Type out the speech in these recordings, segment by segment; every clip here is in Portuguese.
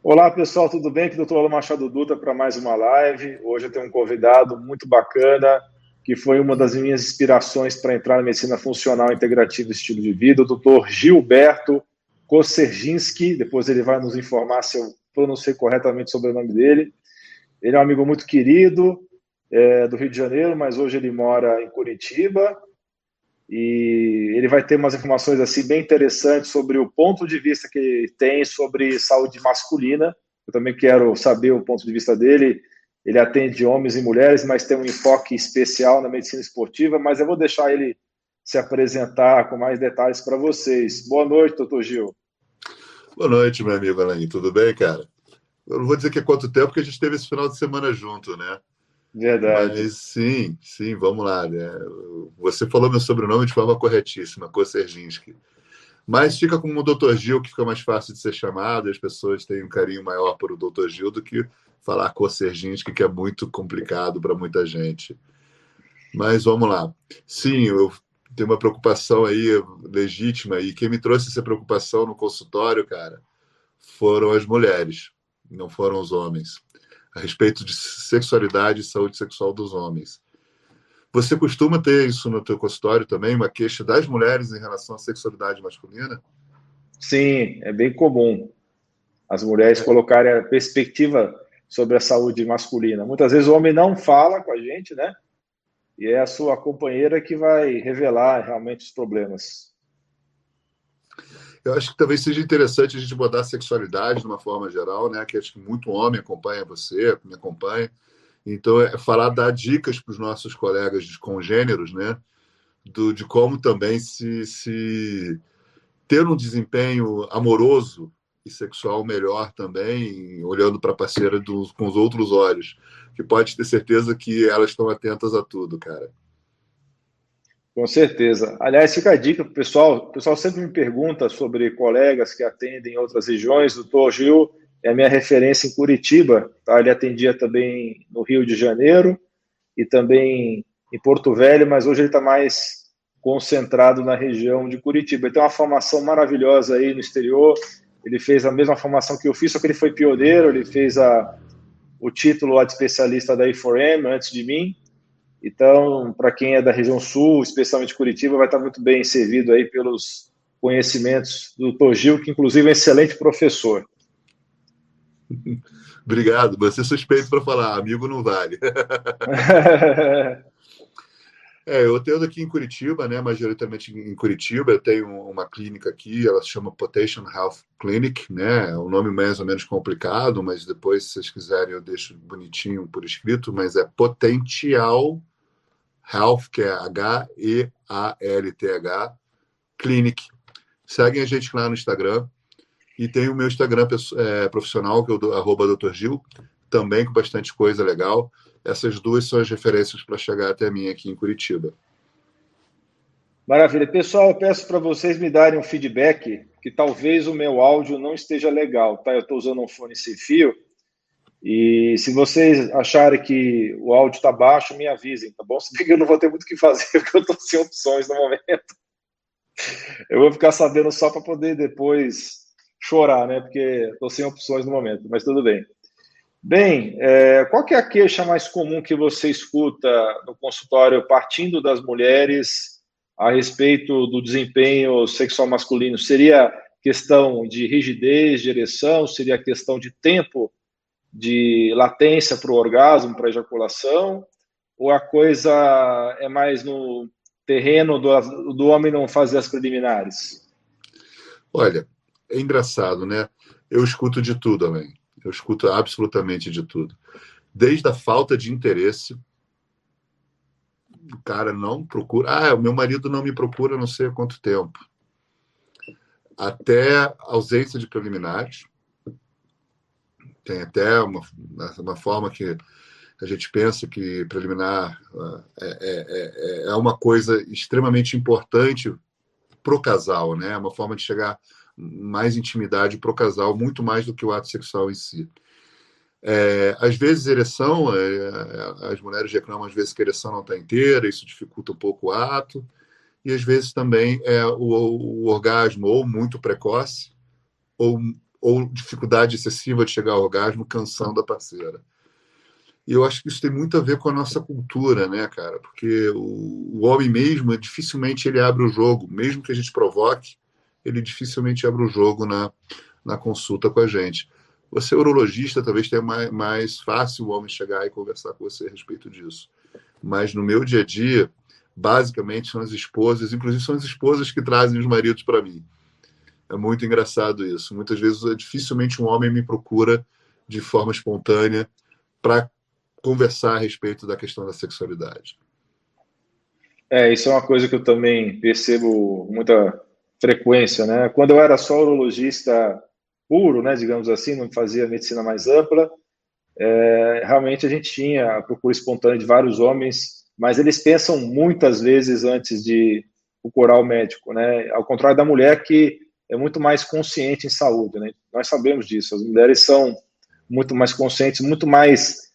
Olá pessoal, tudo bem? Aqui é o Dr. Machado Dutra para mais uma live. Hoje eu tenho um convidado muito bacana, que foi uma das minhas inspirações para entrar na medicina funcional integrativa e estilo de vida, o Dr. Gilberto Koserginski. Depois ele vai nos informar se eu pronunciei corretamente sobre o nome dele. Ele é um amigo muito querido é, do Rio de Janeiro, mas hoje ele mora em Curitiba e ele vai ter umas informações assim bem interessantes sobre o ponto de vista que tem sobre saúde masculina. Eu também quero saber o ponto de vista dele. Ele atende homens e mulheres, mas tem um enfoque especial na medicina esportiva. Mas eu vou deixar ele se apresentar com mais detalhes para vocês. Boa noite, doutor Gil. Boa noite, meu amigo Alain. Tudo bem, cara? Eu não vou dizer que é quanto tempo que a gente teve esse final de semana junto, né? Verdade. Mas sim, sim, vamos lá. Né? Você falou meu sobrenome de forma corretíssima, Koserginski. Mas fica como o Dr. Gil, que fica mais fácil de ser chamado, as pessoas têm um carinho maior por o Dr. Gil do que falar Koserginski, que é muito complicado para muita gente. Mas vamos lá. Sim, eu tenho uma preocupação aí legítima, e quem me trouxe essa preocupação no consultório, cara, foram as mulheres, não foram os homens a respeito de sexualidade e saúde sexual dos homens. Você costuma ter isso no teu consultório também, uma queixa das mulheres em relação à sexualidade masculina? Sim, é bem comum as mulheres é. colocarem a perspectiva sobre a saúde masculina. Muitas vezes o homem não fala com a gente, né? E é a sua companheira que vai revelar realmente os problemas. Eu acho que talvez seja interessante a gente abordar a sexualidade de uma forma geral, né? Que acho que muito homem acompanha você, me acompanha. Então, é falar, dar dicas para os nossos colegas congêneros, né? Do, de como também se, se ter um desempenho amoroso e sexual melhor também, olhando para a parceira com os outros olhos, que pode ter certeza que elas estão atentas a tudo, cara. Com certeza. Aliás, fica a dica para o pessoal. O pessoal sempre me pergunta sobre colegas que atendem em outras regiões. O doutor Gil é a minha referência em Curitiba. Tá? Ele atendia também no Rio de Janeiro e também em Porto Velho, mas hoje ele está mais concentrado na região de Curitiba. Ele tem uma formação maravilhosa aí no exterior. Ele fez a mesma formação que eu fiz, só que ele foi pioneiro. Ele fez a, o título de especialista da I4M antes de mim. Então, para quem é da região sul, especialmente Curitiba, vai estar muito bem servido aí pelos conhecimentos do Dr. Gil, que inclusive é um excelente professor. Obrigado, você suspeito para falar, amigo não vale. é, eu tenho aqui em Curitiba, né, majoritariamente em Curitiba, eu tenho uma clínica aqui, ela se chama Potation Health Clinic, né, é um nome mais ou menos complicado, mas depois, se vocês quiserem, eu deixo bonitinho por escrito, mas é Potential Health, que é H-E-A-L-T-H, Clinic. Seguem a gente lá no Instagram. E tem o meu Instagram é, profissional, que é o arroba Dr. Gil, também com bastante coisa legal. Essas duas são as referências para chegar até mim aqui em Curitiba. Maravilha. Pessoal, eu peço para vocês me darem um feedback, que talvez o meu áudio não esteja legal, tá? Eu estou usando um fone sem fio e se vocês acharem que o áudio está baixo, me avisem, tá bom? Se bem que eu não vou ter muito o que fazer, porque eu estou sem opções no momento. Eu vou ficar sabendo só para poder depois chorar, né? Porque estou sem opções no momento, mas tudo bem. Bem, é, qual é a queixa mais comum que você escuta no consultório partindo das mulheres a respeito do desempenho sexual masculino? Seria questão de rigidez, de ereção? Seria questão de tempo de latência para o orgasmo, para a ejaculação, ou a coisa é mais no terreno do, do homem não fazer as preliminares? Olha, é engraçado, né? Eu escuto de tudo, amém. Eu escuto absolutamente de tudo. Desde a falta de interesse, o cara não procura. Ah, o meu marido não me procura não sei há quanto tempo. Até ausência de preliminares tem até uma, uma forma que a gente pensa que preliminar é, é, é, é uma coisa extremamente importante para o casal, né? É uma forma de chegar mais intimidade para o casal, muito mais do que o ato sexual em si. É, às vezes, ereção, é, as mulheres reclamam às vezes que a ereção não está inteira, isso dificulta um pouco o ato, e às vezes também é o, o orgasmo ou muito precoce, ou ou dificuldade excessiva de chegar ao orgasmo, cansando a parceira. E eu acho que isso tem muito a ver com a nossa cultura, né, cara? Porque o, o homem mesmo, dificilmente ele abre o jogo, mesmo que a gente provoque, ele dificilmente abre o jogo na, na consulta com a gente. Você, urologista, talvez tenha mais, mais fácil o homem chegar e conversar com você a respeito disso. Mas no meu dia a dia, basicamente são as esposas, inclusive são as esposas que trazem os maridos para mim. É muito engraçado isso. Muitas vezes, dificilmente um homem me procura de forma espontânea para conversar a respeito da questão da sexualidade. É, isso é uma coisa que eu também percebo muita frequência, né? Quando eu era só urologista puro, né, digamos assim, não fazia medicina mais ampla, é, realmente a gente tinha a procura espontânea de vários homens, mas eles pensam muitas vezes antes de procurar o médico, né? Ao contrário da mulher que é muito mais consciente em saúde, né? Nós sabemos disso. As mulheres são muito mais conscientes, muito mais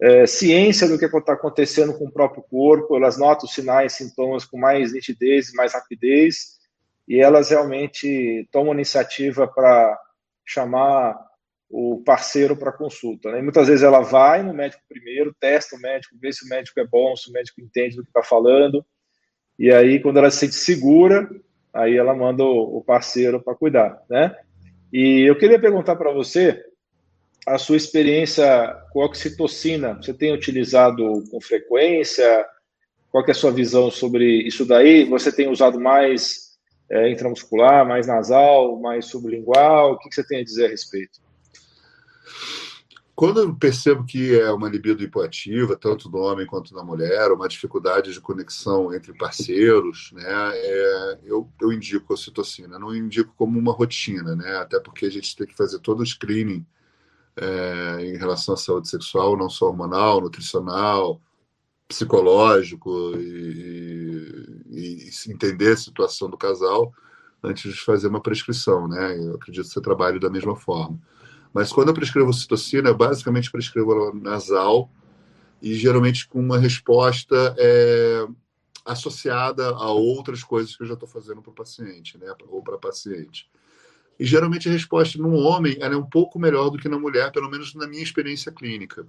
é, ciência do que está acontecendo com o próprio corpo, elas notam sinais, sintomas com mais nitidez, mais rapidez, e elas realmente tomam iniciativa para chamar o parceiro para consulta. Né? muitas vezes ela vai no médico primeiro, testa o médico, vê se o médico é bom, se o médico entende do que está falando, e aí quando ela se sente segura, aí ela manda o parceiro para cuidar, né? E eu queria perguntar para você, a sua experiência com oxitocina, você tem utilizado com frequência? Qual é a sua visão sobre isso daí? Você tem usado mais é, intramuscular, mais nasal, mais sublingual? O que, que você tem a dizer a respeito? Quando eu percebo que é uma libido hipoativa, tanto do homem quanto da mulher, uma dificuldade de conexão entre parceiros, né, é, eu, eu indico a ocitocina. Não indico como uma rotina, né, até porque a gente tem que fazer todo o screening é, em relação à saúde sexual, não só hormonal, nutricional, psicológico e, e, e, entender a situação do casal antes de fazer uma prescrição, né? Eu acredito que você trabalhe da mesma forma. Mas quando eu prescrevo citocina, eu basicamente prescrevo nasal e geralmente com uma resposta é, associada a outras coisas que eu já estou fazendo para o paciente, né? Ou para paciente. E geralmente a resposta no homem é um pouco melhor do que na mulher, pelo menos na minha experiência clínica.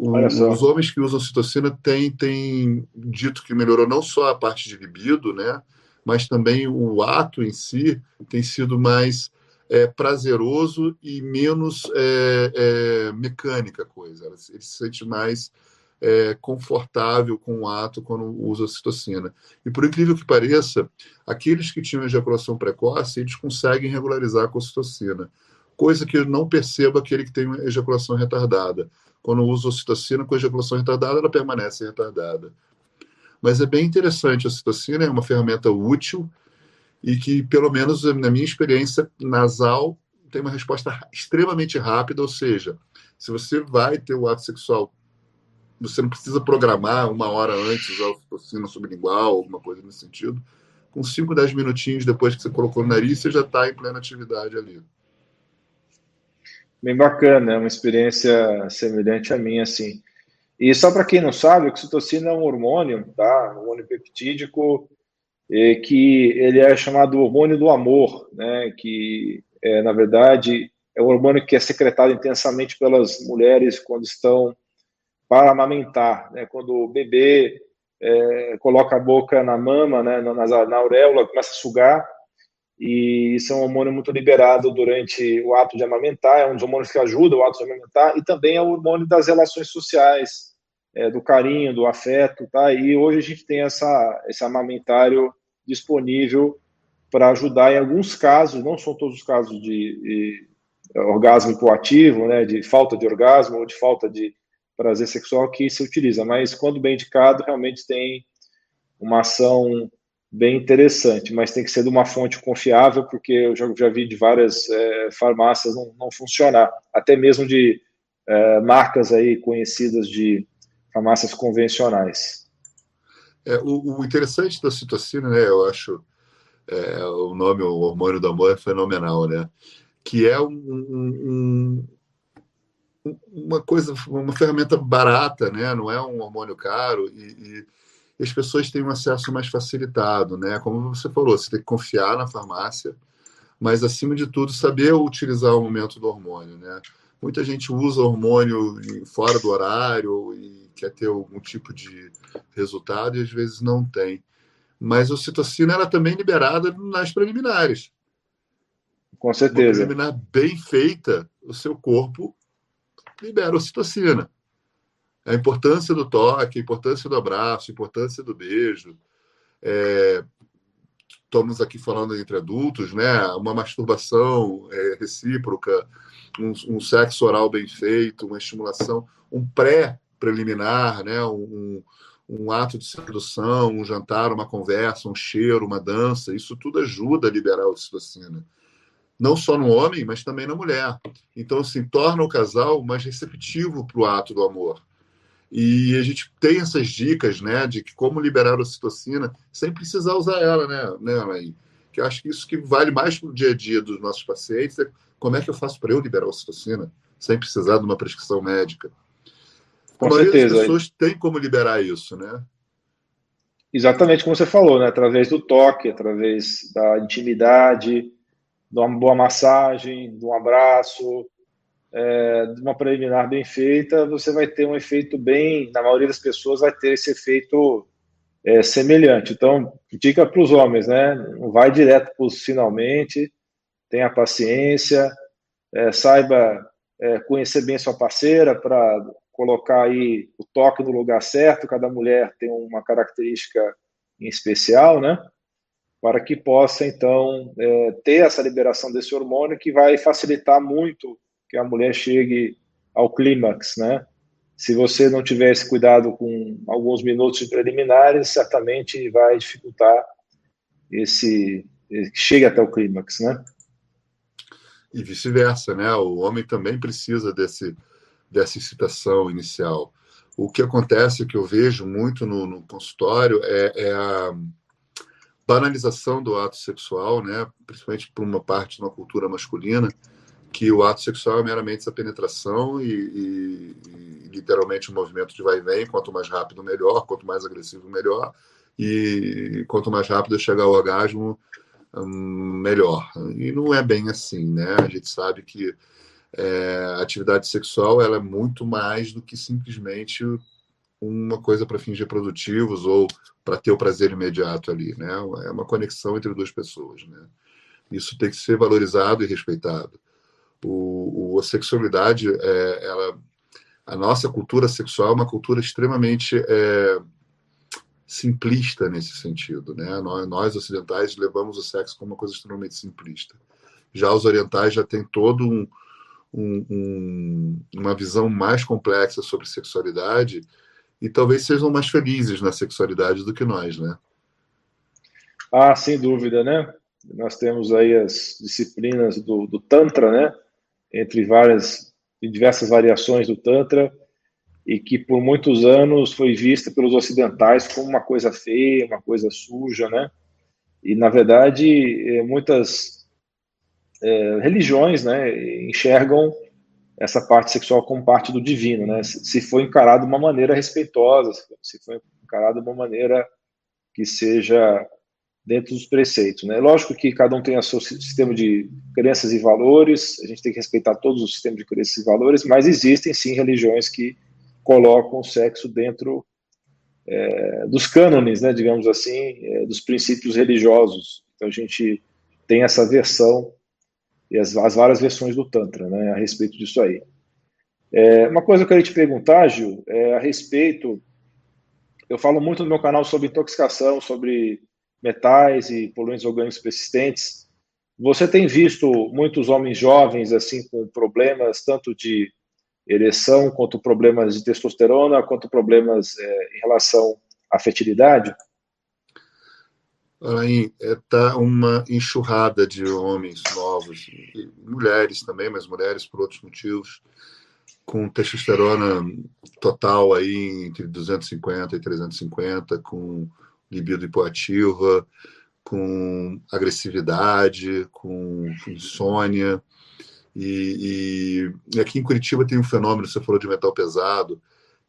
Os homens que usam citocina têm, têm dito que melhorou não só a parte de libido, né, mas também o ato em si tem sido mais é, prazeroso e menos é, é, mecânica a coisa. Ele se sente mais é, confortável com o ato quando usa a citocina. E por incrível que pareça, aqueles que tinham ejaculação precoce, eles conseguem regularizar com a citocina, coisa que não percebo aquele que tem ejaculação retardada. Quando usa a citocina com ejaculação retardada, ela permanece retardada. Mas é bem interessante, a citocina é uma ferramenta útil e que, pelo menos na minha experiência nasal, tem uma resposta extremamente rápida, ou seja, se você vai ter o ato sexual você não precisa programar uma hora antes a oficina sublingual, alguma coisa nesse sentido. Com 5, 10 minutinhos depois que você colocou no nariz, você já está em plena atividade ali. Bem bacana, é uma experiência semelhante à minha, assim. E só para quem não sabe, a oxitocina é um hormônio, tá? Um hormônio peptídico, que ele é chamado hormônio do amor, né? Que, é, na verdade, é um hormônio que é secretado intensamente pelas mulheres quando estão para amamentar, né? Quando o bebê é, coloca a boca na mama, né, na, na auréola, começa a sugar, e isso é um hormônio muito liberado durante o ato de amamentar, é um dos hormônios que ajuda o ato de amamentar, e também é o hormônio das relações sociais, é, do carinho, do afeto, tá? E hoje a gente tem essa, esse amamentário disponível para ajudar em alguns casos, não são todos os casos de, de orgasmo hipoativo, né, de falta de orgasmo ou de falta de prazer sexual que se utiliza, mas quando bem indicado, realmente tem uma ação bem interessante, mas tem que ser de uma fonte confiável, porque eu já, já vi de várias é, farmácias não, não, funcionar, até mesmo de é, marcas aí conhecidas de farmácias convencionais. É, o, o, interessante da citocina, né, eu acho, é, o nome, o hormônio do amor é fenomenal, né, que é um, um uma coisa, uma ferramenta barata, né? Não é um hormônio caro e, e as pessoas têm um acesso mais facilitado, né? Como você falou, você tem que confiar na farmácia. mas acima de tudo saber utilizar o momento do hormônio, né? Muita gente usa hormônio fora do horário e quer ter algum tipo de resultado e às vezes não tem. Mas a ocitocina ela também é liberada nas preliminares. Com certeza. Uma preliminar bem feita, o seu corpo libera ocitocina. A importância do toque, a importância do abraço, a importância do beijo. É, estamos aqui falando entre adultos, né? Uma masturbação é, recíproca, um, um, sexo oral bem feito, uma estimulação, um pré-preliminar, né? Um, um, ato de sedução, um jantar, uma conversa, um cheiro, uma dança, isso tudo ajuda a liberar a ocitocina. Não só no homem, mas também na mulher. Então, assim, torna o casal mais receptivo para o ato do amor. E a gente tem essas dicas, né, de que como liberar a ocitocina sem precisar usar ela, né, né Alain? Que eu acho que isso que vale mais para o dia a dia dos nossos pacientes é como é que eu faço para eu liberar a ocitocina sem precisar de uma prescrição médica. Com a certeza. As pessoas têm como liberar isso, né? Exatamente como você falou, né? Através do toque, através da intimidade, de uma boa massagem, de um abraço, é, de uma preliminar bem feita, você vai ter um efeito bem, na maioria das pessoas vai ter esse efeito é, semelhante. Então, dica para os homens, né? Não vai direto para os finalmente, tenha paciência, é, saiba é, conhecer bem sua parceira para colocar aí o toque no lugar certo. Cada mulher tem uma característica em especial, né? Para que possa então é, ter essa liberação desse hormônio que vai facilitar muito que a mulher chegue ao clímax, né? Se você não tiver esse cuidado com alguns minutos preliminares, certamente vai dificultar esse chegue até o clímax, né? E vice-versa, né? O homem também precisa desse dessa excitação inicial. O que acontece, que eu vejo muito no, no consultório, é, é, a banalização do ato sexual, né? Principalmente por uma parte de uma cultura masculina que o ato sexual é meramente essa penetração e, e, e literalmente um movimento de vai e vem, quanto mais rápido melhor, quanto mais agressivo melhor, e quanto mais rápido chegar ao orgasmo, hum, melhor. E não é bem assim, né? A gente sabe que é, a atividade sexual ela é muito mais do que simplesmente uma coisa para fins reprodutivos ou para ter o prazer imediato ali, né? É uma conexão entre duas pessoas, né? Isso tem que ser valorizado e respeitado o, o a sexualidade, é, ela, a nossa cultura sexual é uma cultura extremamente é, simplista nesse sentido, né? Nós, nós, ocidentais levamos o sexo como uma coisa extremamente simplista. Já os orientais já têm todo um, um, um, uma visão mais complexa sobre sexualidade e talvez sejam mais felizes na sexualidade do que nós, né? Ah, sem dúvida, né? Nós temos aí as disciplinas do, do Tantra, né? Entre várias diversas variações do Tantra e que por muitos anos foi vista pelos ocidentais como uma coisa feia, uma coisa suja, né? E na verdade é, muitas é, religiões, né, enxergam essa parte sexual como parte do divino, né? Se for encarado de uma maneira respeitosa, se for encarado de uma maneira que seja dentro dos preceitos. Né? Lógico que cada um tem o seu sistema de crenças e valores, a gente tem que respeitar todos os sistemas de crenças e valores, mas existem sim religiões que colocam o sexo dentro é, dos cânones, né, digamos assim, é, dos princípios religiosos. Então a gente tem essa versão e as, as várias versões do Tantra né, a respeito disso aí. É, uma coisa que eu queria te perguntar, Gil, é a respeito. Eu falo muito no meu canal sobre intoxicação, sobre metais e poluentes orgânicos persistentes. Você tem visto muitos homens jovens assim com problemas tanto de ereção quanto problemas de testosterona, quanto problemas é, em relação à fertilidade? Aí está uma enxurrada de homens novos, mulheres também, mas mulheres por outros motivos, com testosterona total aí entre 250 e 350, com libido hipoativa, com agressividade, com insônia. E, e, e, aqui em Curitiba tem um fenômeno, você falou de metal pesado,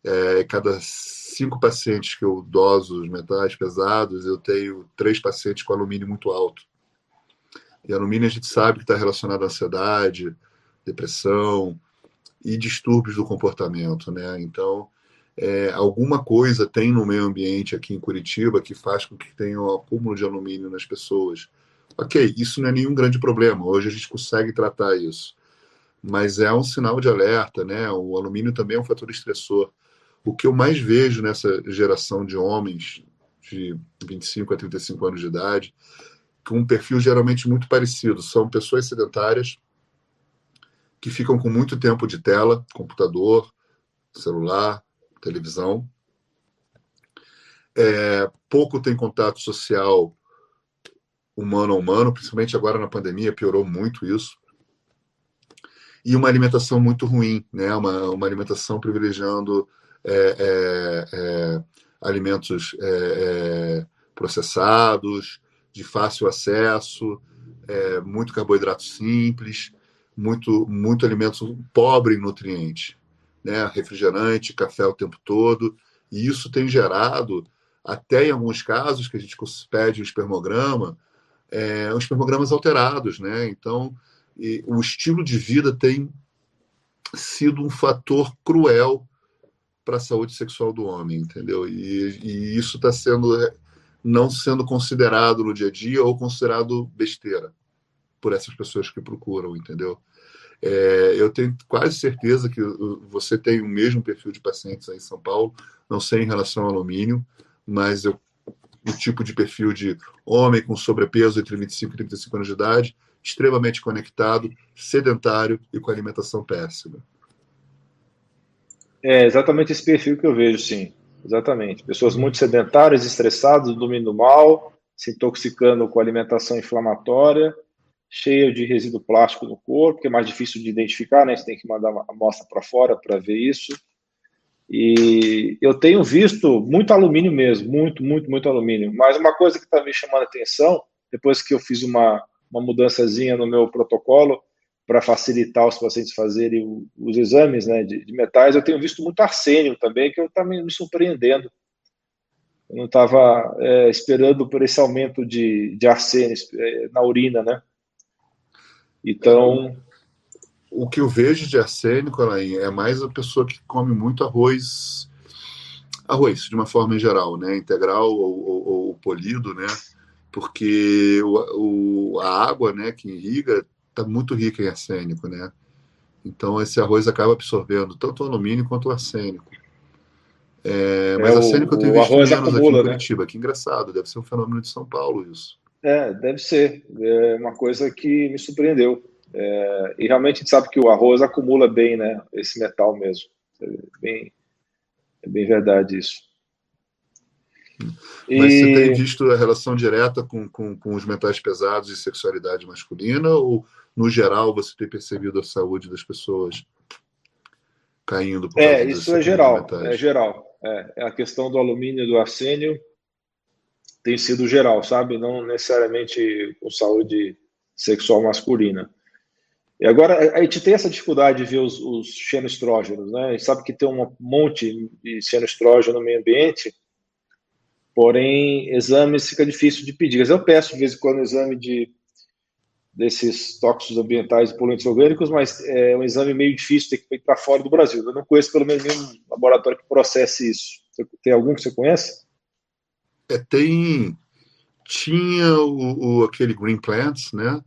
é, cada cinco pacientes que eu doso os metais pesados, eu tenho três pacientes com alumínio muito alto. E alumínio a gente sabe que está relacionado à ansiedade, depressão e distúrbios do comportamento, né? Então, é, alguma coisa tem no meio ambiente aqui em Curitiba que faz com que tenha um acúmulo de alumínio nas pessoas. Ok, isso não é nenhum grande problema. Hoje a gente consegue tratar isso. Mas é um sinal de alerta, né? O alumínio também é um fator estressor. O que eu mais vejo nessa geração de homens de 25 a 35 anos de idade, com um perfil geralmente muito parecido, são pessoas sedentárias que ficam com muito tempo de tela, computador, celular, televisão. É, pouco tem contato social humano a humano, principalmente agora na pandemia, piorou muito isso. E uma alimentação muito ruim, né? uma, uma alimentação privilegiando é, é, é alimentos é, é, processados, de fácil acesso, muito carboidrato simples, muito, muito alimento pobre em nutrientes né, refrigerante, café o tempo todo, e isso tem gerado, até em alguns casos que a gente pede o espermograma, é, os espermogramas alterados, né? Então, e, o estilo de vida tem sido um fator cruel para a saúde sexual do homem, entendeu? E, e isso está sendo não sendo considerado no dia a dia ou considerado besteira por essas pessoas que procuram, entendeu? É, eu tenho quase certeza que você tem o mesmo perfil de pacientes aí em São Paulo, não sei em relação ao alumínio, mas eu, o tipo de perfil de homem com sobrepeso entre 25 e 35 anos de idade, extremamente conectado, sedentário e com alimentação péssima. É exatamente esse perfil que eu vejo, sim. Exatamente. Pessoas muito sedentárias, estressadas, dormindo mal, se intoxicando com alimentação inflamatória cheia de resíduo plástico no corpo, que é mais difícil de identificar, né? Você tem que mandar a amostra para fora para ver isso. E eu tenho visto muito alumínio mesmo, muito, muito, muito alumínio. Mas uma coisa que está me chamando a atenção, depois que eu fiz uma, uma mudançazinha no meu protocolo para facilitar os pacientes fazerem os exames né, de, de metais, eu tenho visto muito arsênio também, que está me, me surpreendendo. Eu não estava é, esperando por esse aumento de, de arsênio é, na urina, né? Então. O que eu vejo de arsênico, Alain, é mais a pessoa que come muito arroz, arroz, de uma forma em geral, né? Integral ou, ou, ou polido, né? Porque o, o, a água, né, que irriga, está muito rica em arsênico, né? Então esse arroz acaba absorvendo tanto o alumínio quanto o arsênico. É, mas é, arsênico eu tenho visto menos acumula, aqui em né? Curitiba. Né? Que engraçado, deve ser um fenômeno de São Paulo isso. É, deve ser. É uma coisa que me surpreendeu. É, e realmente a gente sabe que o arroz acumula bem, né? Esse metal mesmo. É bem, é bem verdade isso. Mas e... você tem visto a relação direta com, com, com, os metais pesados e sexualidade masculina? Ou, no geral, você tem percebido a saúde das pessoas caindo? Por é, isso é geral. É geral. É, é a questão do alumínio e do arsênio tem sido geral, sabe? Não necessariamente com saúde sexual masculina. E agora a gente tem essa dificuldade de ver os, os xenoestrógenos, né? A gente sabe que tem um monte de xenoestrógeno no meio ambiente, porém, exames fica difícil de pedir. Eu peço de vez em quando exame de desses tóxicos ambientais e poluentes orgânicos, mas é um exame meio difícil, tem que ir para fora do Brasil. Eu não conheço pelo menos nenhum laboratório que processe isso. Tem algum que você conhece? É, tem tinha o, o, aquele Green Plants, né?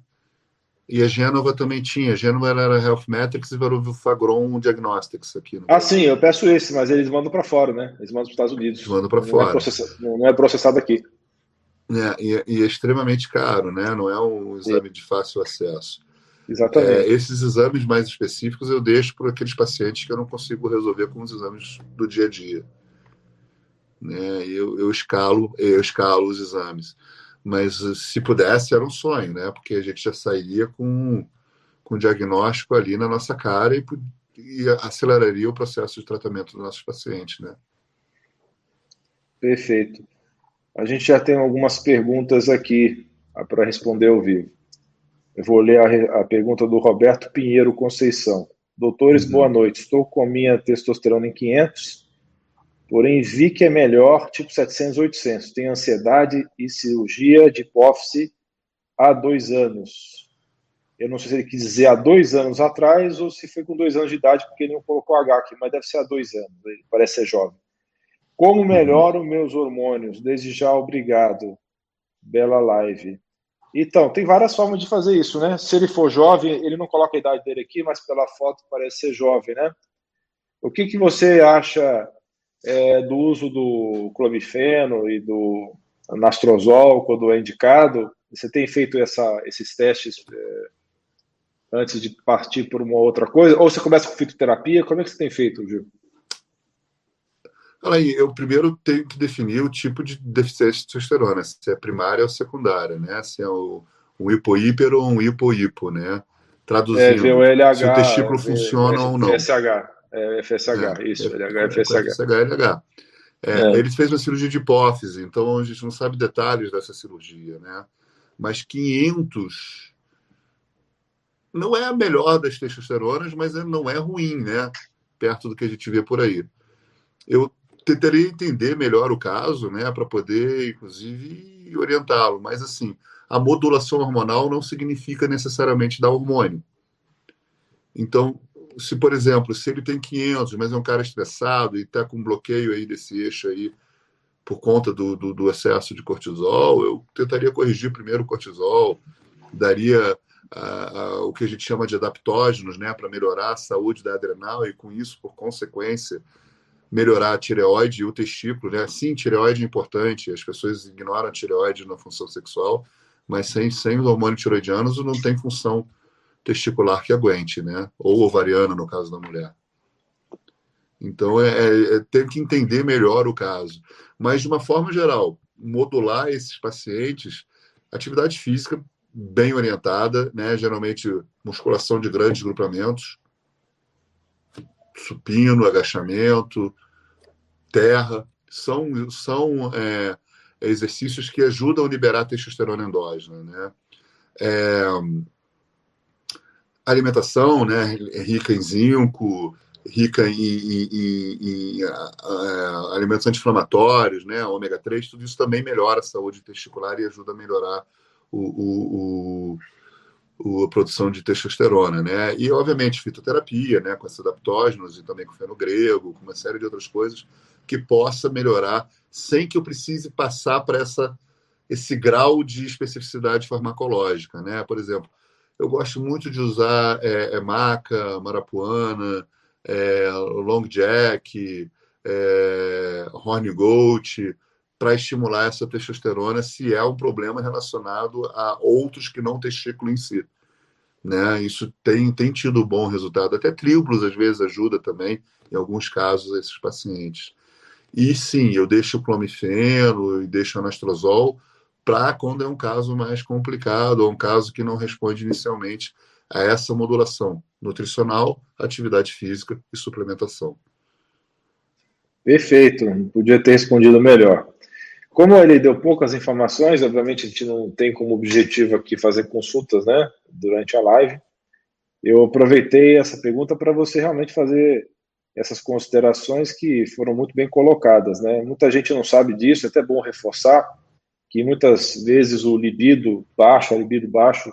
E a Gênova também tinha. A Gênova era Health Metrics e virou o Fagron Diagnostics aqui. ah, sim, eu peço esse, mas eles mandam para fora, né? Eles mandam para os Estados Unidos. Eles mandam para fora. É não é processado aqui. É, e, e, é extremamente caro, né? Não é um exame de fácil acesso. Exatamente. É, esses exames mais específicos eu deixo para aqueles pacientes que eu não consigo resolver com os exames do dia a dia né? Eu, eu escalo, eu escalo os exames. Mas se pudesse era um sonho, né? Porque a gente já sairia com com diagnóstico ali na nossa cara e, e aceleraria o processo de tratamento dos nossos pacientes, né? Perfeito. A gente já tem algumas perguntas aqui para responder ao vivo. Eu vou ler a, a, pergunta do Roberto Pinheiro Conceição. Doutores, uhum. boa noite. Estou com minha testosterona em 500 Porém, vi que é melhor, tipo 700, 800. Tem ansiedade e cirurgia de hipófise há dois anos. Eu não sei se ele quis dizer há dois anos atrás ou se foi com dois anos de idade, porque ele não colocou H aqui, mas deve ser há dois anos. Ele parece ser jovem. Como uhum. melhoro meus hormônios? Desde já, obrigado. Bela live. Então, tem várias formas de fazer isso, né? Se ele for jovem, ele não coloca a idade dele aqui, mas pela foto parece ser jovem, né? O que, que você acha é, do uso do clomifeno e do nastrozol quando é indicado? Você tem feito essa, esses testes é, antes de partir por uma outra coisa? Ou você começa com fitoterapia? Como é que você tem feito, Gil? Olha aí, eu primeiro tenho que definir o tipo de deficiência de testosterona, se é primária ou secundária, né? Se é o, um hipoíper ou um hipoipo, né? Traduzindo, é, LH, se o testículo é, funciona ou não. FSH, é, FSH, é, isso, LH, FSH. FSH, LH. É, é. Ele fez uma cirurgia de hipófise, então a gente não sabe detalhes dessa cirurgia, né? Mas 500 não é a melhor das testosteronas, mas não é ruim, né? Perto do que a gente vê por aí. Eu tentaria entender melhor o caso, né, para poder, inclusive, orientá-lo. Mas, assim, a modulação hormonal não significa necessariamente dar hormônio. Então, se, por exemplo, se ele tem 500, mas é um cara estressado e está com bloqueio aí desse eixo aí por conta do, do, do, excesso de cortisol, eu tentaria corrigir primeiro o cortisol, daria o que a gente chama de adaptógenos, né, para melhorar a saúde da adrenal e, com isso, por consequência, melhorar a tireoide e o testículo, né? Sim, tireoide é importante, as pessoas ignoram a tireoide na função sexual, mas sem, sem os hormônios tiroidianos não tem função testicular que aguente, né? Ou ovariana, no caso da mulher. Então, é, é, é, tem que entender melhor o caso. Mas, de uma forma geral, modular esses pacientes, atividade física bem orientada, né? geralmente musculação de grandes grupamentos, supino, agachamento, terra, são, são é, exercícios que ajudam a liberar a testosterona endógena. Né? É, alimentação né, rica em zinco, rica em, em, em, em alimentos anti-inflamatórios, né, ômega 3, tudo isso também melhora a saúde testicular e ajuda a melhorar o, o, a produção de testosterona, né? E, obviamente, fitoterapia, né? Com esses adaptógenos e também com fenogrego, com uma série de outras coisas que possa melhorar sem que eu precise passar para essa esse grau de especificidade farmacológica, né? Por exemplo, eu gosto muito de usar é, é maca, marapuana, é, long jack, é, horny goat, para estimular essa testosterona se é um problema relacionado a outros que não testículo em si. Né? Isso tem, tem tido bom resultado. Até triplos às vezes ajuda também, em alguns casos, esses pacientes. E sim, eu deixo o clomifeno e deixo o anastrozol para quando é um caso mais complicado, ou um caso que não responde inicialmente a essa modulação nutricional, atividade física e suplementação. Perfeito, podia ter respondido melhor. Como ele deu poucas informações, obviamente a gente não tem como objetivo aqui fazer consultas, né, durante a live. Eu aproveitei essa pergunta para você realmente fazer essas considerações que foram muito bem colocadas, né? Muita gente não sabe disso, é até bom reforçar que muitas vezes o libido baixo, a libido baixo,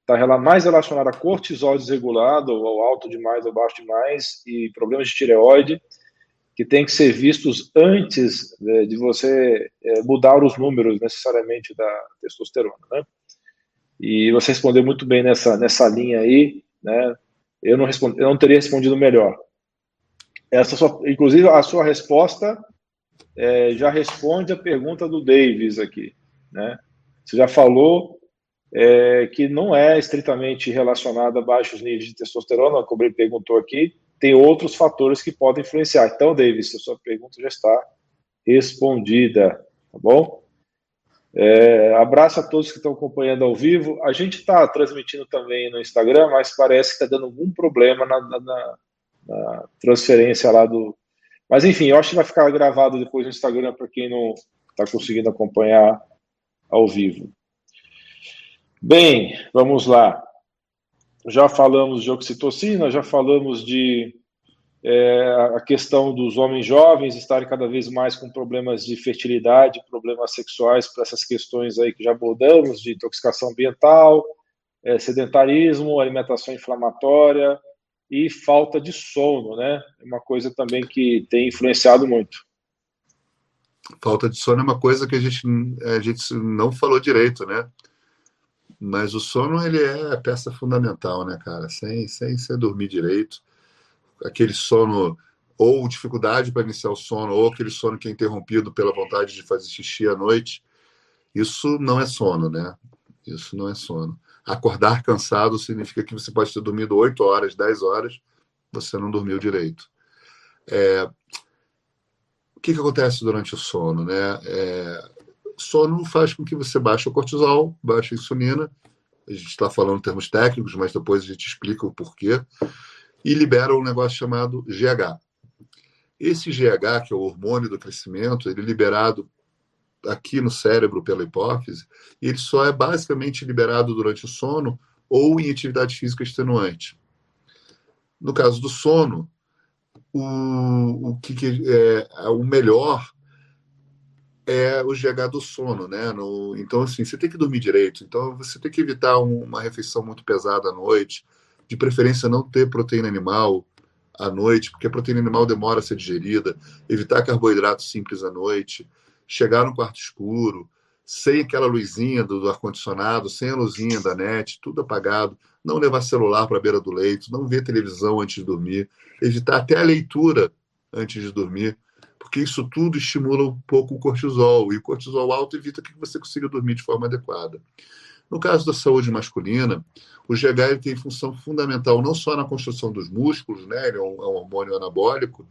está mais relacionado a cortisol desregulado, ou alto demais ou baixo demais, e problemas de tireoide, que tem que ser vistos antes né, de você é, mudar os números necessariamente da testosterona, né? E você respondeu muito bem nessa, nessa linha aí, né? Eu não, respondi, eu não teria respondido melhor. Essa sua, inclusive, a sua resposta é, já responde a pergunta do Davis aqui, né? Você já falou é, que não é estritamente relacionada a baixos níveis de testosterona, como ele perguntou aqui, tem outros fatores que podem influenciar. Então, Davis, a sua pergunta já está respondida, tá bom? É, abraço a todos que estão acompanhando ao vivo. A gente está transmitindo também no Instagram, mas parece que está dando algum problema na, na, na, transferência lá do. Mas enfim, eu acho que vai ficar gravado depois no Instagram para quem não está conseguindo acompanhar ao vivo. Bem, vamos lá já falamos de oxitocina, já falamos de é, a questão dos homens jovens estarem cada vez mais com problemas de fertilidade, problemas sexuais, para essas questões aí que já abordamos, de intoxicação ambiental, é, sedentarismo, alimentação inflamatória e falta de sono, né? É uma coisa também que tem influenciado muito. Falta de sono é uma coisa que a gente, a gente não falou direito, né? Mas o sono ele é a peça fundamental, né, cara? Sem, sem, sem dormir direito, aquele sono ou dificuldade para iniciar o sono, ou aquele sono que é interrompido pela vontade de fazer xixi à noite, isso não é sono, né? Isso não é sono. Acordar cansado significa que você pode ter dormido 8 horas, 10 horas, você não dormiu direito. É... O que, que acontece durante o sono, né? É... Sono faz com que você baixe o cortisol, baixe a insulina. A gente está falando em termos técnicos, mas depois a gente explica o porquê e libera um negócio chamado GH. Esse GH, que é o hormônio do crescimento, ele é liberado aqui no cérebro pela hipófise, ele só é basicamente liberado durante o sono ou em atividade física extenuante. No caso do sono, o, o que, que é, é, o melhor é o GH do sono, né? No, então, assim, você tem que dormir direito. Então, você tem que evitar um, uma refeição muito pesada à noite de preferência não ter proteína animal à noite, porque a proteína animal demora a ser digerida, evitar carboidratos simples à noite, chegar no quarto escuro, sem aquela luzinha do, ar-condicionado, sem a luzinha da net, tudo apagado, não levar celular para a beira do leito, não ver televisão antes de dormir, evitar até a leitura antes de dormir, porque isso tudo estimula um pouco o cortisol, e o cortisol alto evita que você consiga dormir de forma adequada. No caso da saúde masculina, o GH tem função fundamental não só na construção dos músculos, né? ele é um, é um hormônio anabólico,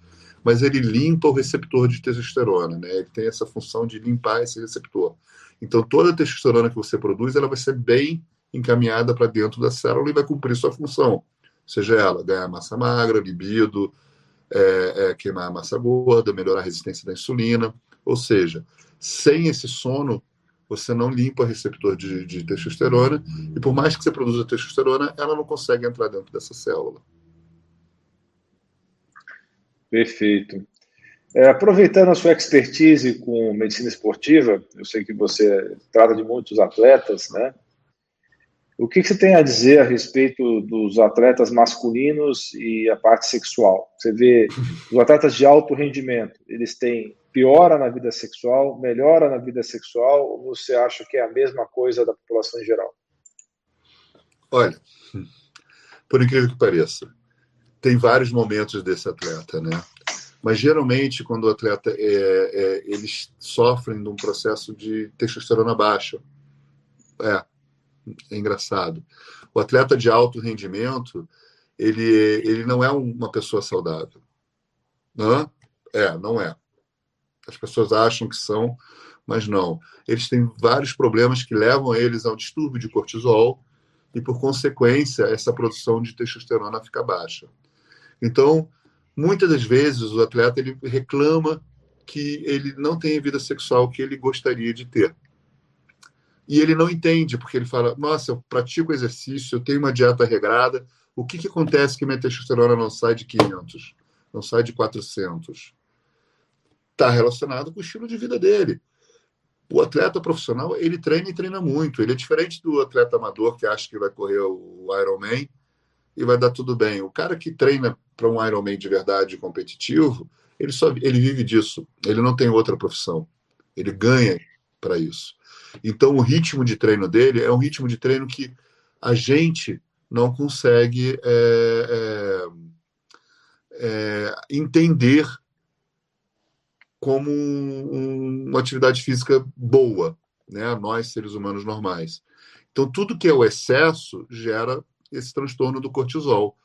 mas ele limpa o receptor de testosterona, né? ele tem essa função de limpar esse receptor. Então, toda a testosterona que você produz, ela vai ser bem encaminhada para dentro da célula e vai cumprir sua função, seja ela ganhar massa magra, libido, é, é, queimar a massa gorda, melhorar a resistência da insulina, ou seja, sem esse sono, você não limpa o receptor de, de, testosterona, e por mais que você produza testosterona, ela não consegue entrar dentro dessa célula. Perfeito. É, aproveitando a sua expertise com medicina esportiva, eu sei que você trata de muitos atletas, né? O que, que você tem a dizer a respeito dos atletas masculinos e a parte sexual? Você vê os atletas de alto rendimento, eles têm piora na vida sexual, melhora na vida sexual, ou você acha que é a mesma coisa da população em geral? Olha, por incrível que pareça, tem vários momentos desse atleta, né? Mas geralmente, quando o atleta é, é, eles sofrem de um processo de testosterona baixa, é, é engraçado. O atleta de alto rendimento, ele, ele não é uma pessoa saudável. Não? É, não é. As pessoas acham que são, mas não. Eles têm vários problemas que levam eles ao distúrbio de cortisol e, por consequência, essa produção de testosterona fica baixa. Então, muitas das vezes, o atleta ele reclama que ele não tem a vida sexual que ele gostaria de ter. E ele não entende, porque ele fala: Nossa, eu pratico exercício, eu tenho uma dieta regrada, o que, que acontece que minha testosterona não sai de 500, não sai de 400? está relacionado com o estilo de vida dele. O atleta profissional, ele treina e treina muito. Ele é diferente do atleta amador que acha que vai correr o Ironman e vai dar tudo bem. O cara que treina para um Ironman de verdade competitivo, ele só ele vive disso. Ele não tem outra profissão. Ele ganha para isso. Então, o ritmo de treino dele é um ritmo de treino que a gente não consegue é, é, é, entender como um, uma atividade física boa, né? Nós, seres humanos normais. Então, tudo que é o excesso gera esse transtorno do cortisol.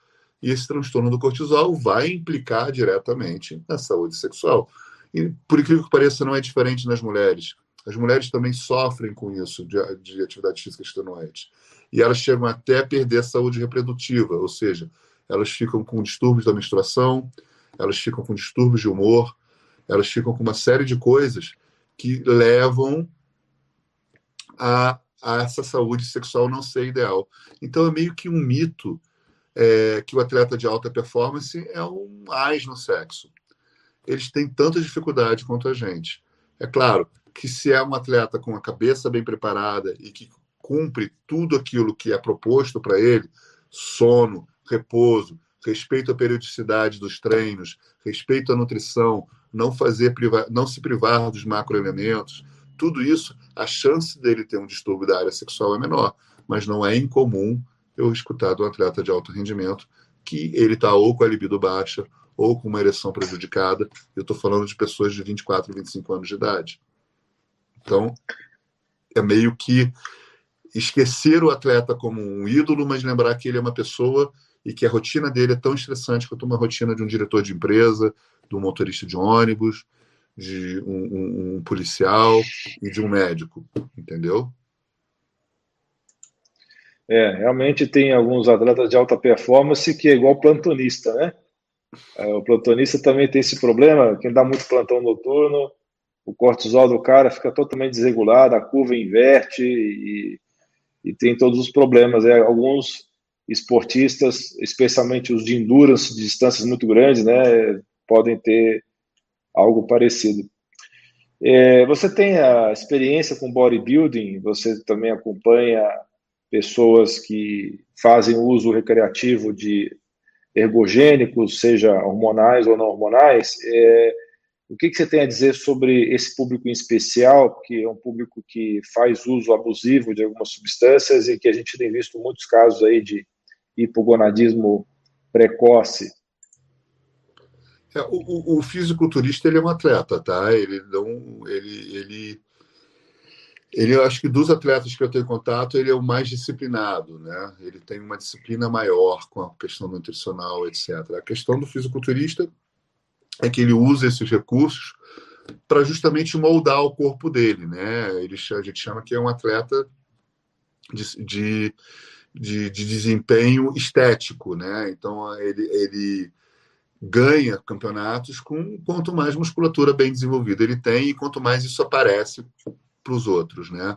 E esse transtorno do cortisol vai implicar diretamente na saúde sexual. E, por incrível que pareça, não é diferente nas mulheres. As mulheres também sofrem com isso, de, de atividade física extenuante. E elas chegam até a perder a saúde reprodutiva, ou seja, elas ficam com distúrbios da menstruação, elas ficam com distúrbios de humor, elas ficam com uma série de coisas que levam a, a essa saúde sexual não ser ideal. Então é meio que um mito é, que o atleta de alta performance é um mais no sexo. Eles têm tanta dificuldade quanto a gente. É claro que se é um atleta com a cabeça bem preparada e que cumpre tudo aquilo que é proposto para ele, sono, repouso, respeito à periodicidade dos treinos, respeito à nutrição, não fazer não se privar dos macroelementos, tudo isso, a chance dele ter um distúrbio da área sexual é menor, mas não é incomum eu escutar um atleta de alto rendimento que ele está ou com a libido baixa ou com uma ereção prejudicada. Eu estou falando de pessoas de 24, 25 anos de idade. Então, é meio que esquecer o atleta como um ídolo, mas lembrar que ele é uma pessoa e que a rotina dele é tão estressante quanto uma rotina de um diretor de empresa, de um motorista de ônibus, de um, um, um policial e de um médico, entendeu? É, realmente tem alguns atletas de alta performance que é igual plantonista, né? É, o plantonista também tem esse problema, quem dá muito plantão noturno, o cortisol do cara fica totalmente desregulado, a curva inverte e, e tem todos os problemas. É, alguns esportistas, especialmente os de endurance, de distâncias muito grandes, né, podem ter algo parecido. É, você tem a experiência com bodybuilding, você também acompanha pessoas que fazem uso recreativo de ergogênicos, seja hormonais ou não hormonais. É, o que, que, você tem a dizer sobre esse público em especial, que é um público que faz uso abusivo de algumas substâncias e que a gente tem visto muitos casos aí de hipogonadismo precoce? É, o, o, fisiculturista ele é um atleta, tá? Ele não, ele, ele, ele, eu acho que dos atletas que eu tenho contato, ele é o mais disciplinado, né? Ele tem uma disciplina maior com a questão nutricional, etc. A questão do fisiculturista é que ele usa esses recursos para justamente moldar o corpo dele, né? Ele, a gente chama que é um atleta de, de, de, de desempenho estético, né? Então ele, ele ganha campeonatos com quanto mais musculatura bem desenvolvida ele tem e quanto mais isso aparece para os outros, né?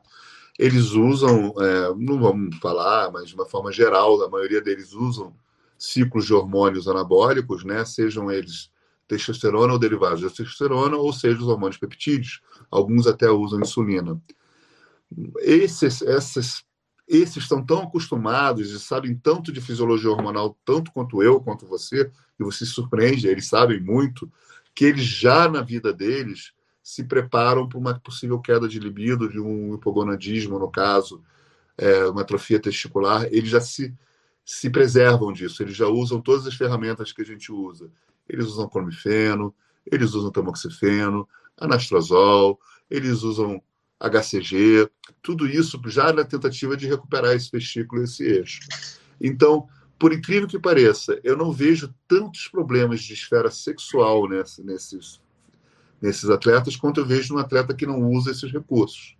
Eles usam, é, não vamos falar, mas de uma forma geral, a maioria deles usam ciclos de hormônios anabólicos, né? Sejam eles testosterona ou derivados de testosterona, ou seja, os hormônios peptídeos. Alguns até usam insulina. Esses, essas esses estão tão acostumados e sabem tanto de fisiologia hormonal, tanto quanto eu, quanto você, e você se surpreende, eles sabem muito, que eles já na vida deles se preparam para uma possível queda de libido, de um hipogonadismo, no caso, é, uma atrofia testicular, eles já se, se preservam disso, eles já usam todas as ferramentas que a gente usa. Eles usam clomifeno, eles usam tamoxifeno, anastrozol, eles usam HCG, tudo isso já na tentativa de recuperar esse testículo, esse eixo. Então, por incrível que pareça, eu não vejo tantos problemas de esfera sexual nesse, nesses, nesses atletas quanto eu vejo num atleta que não usa esses recursos.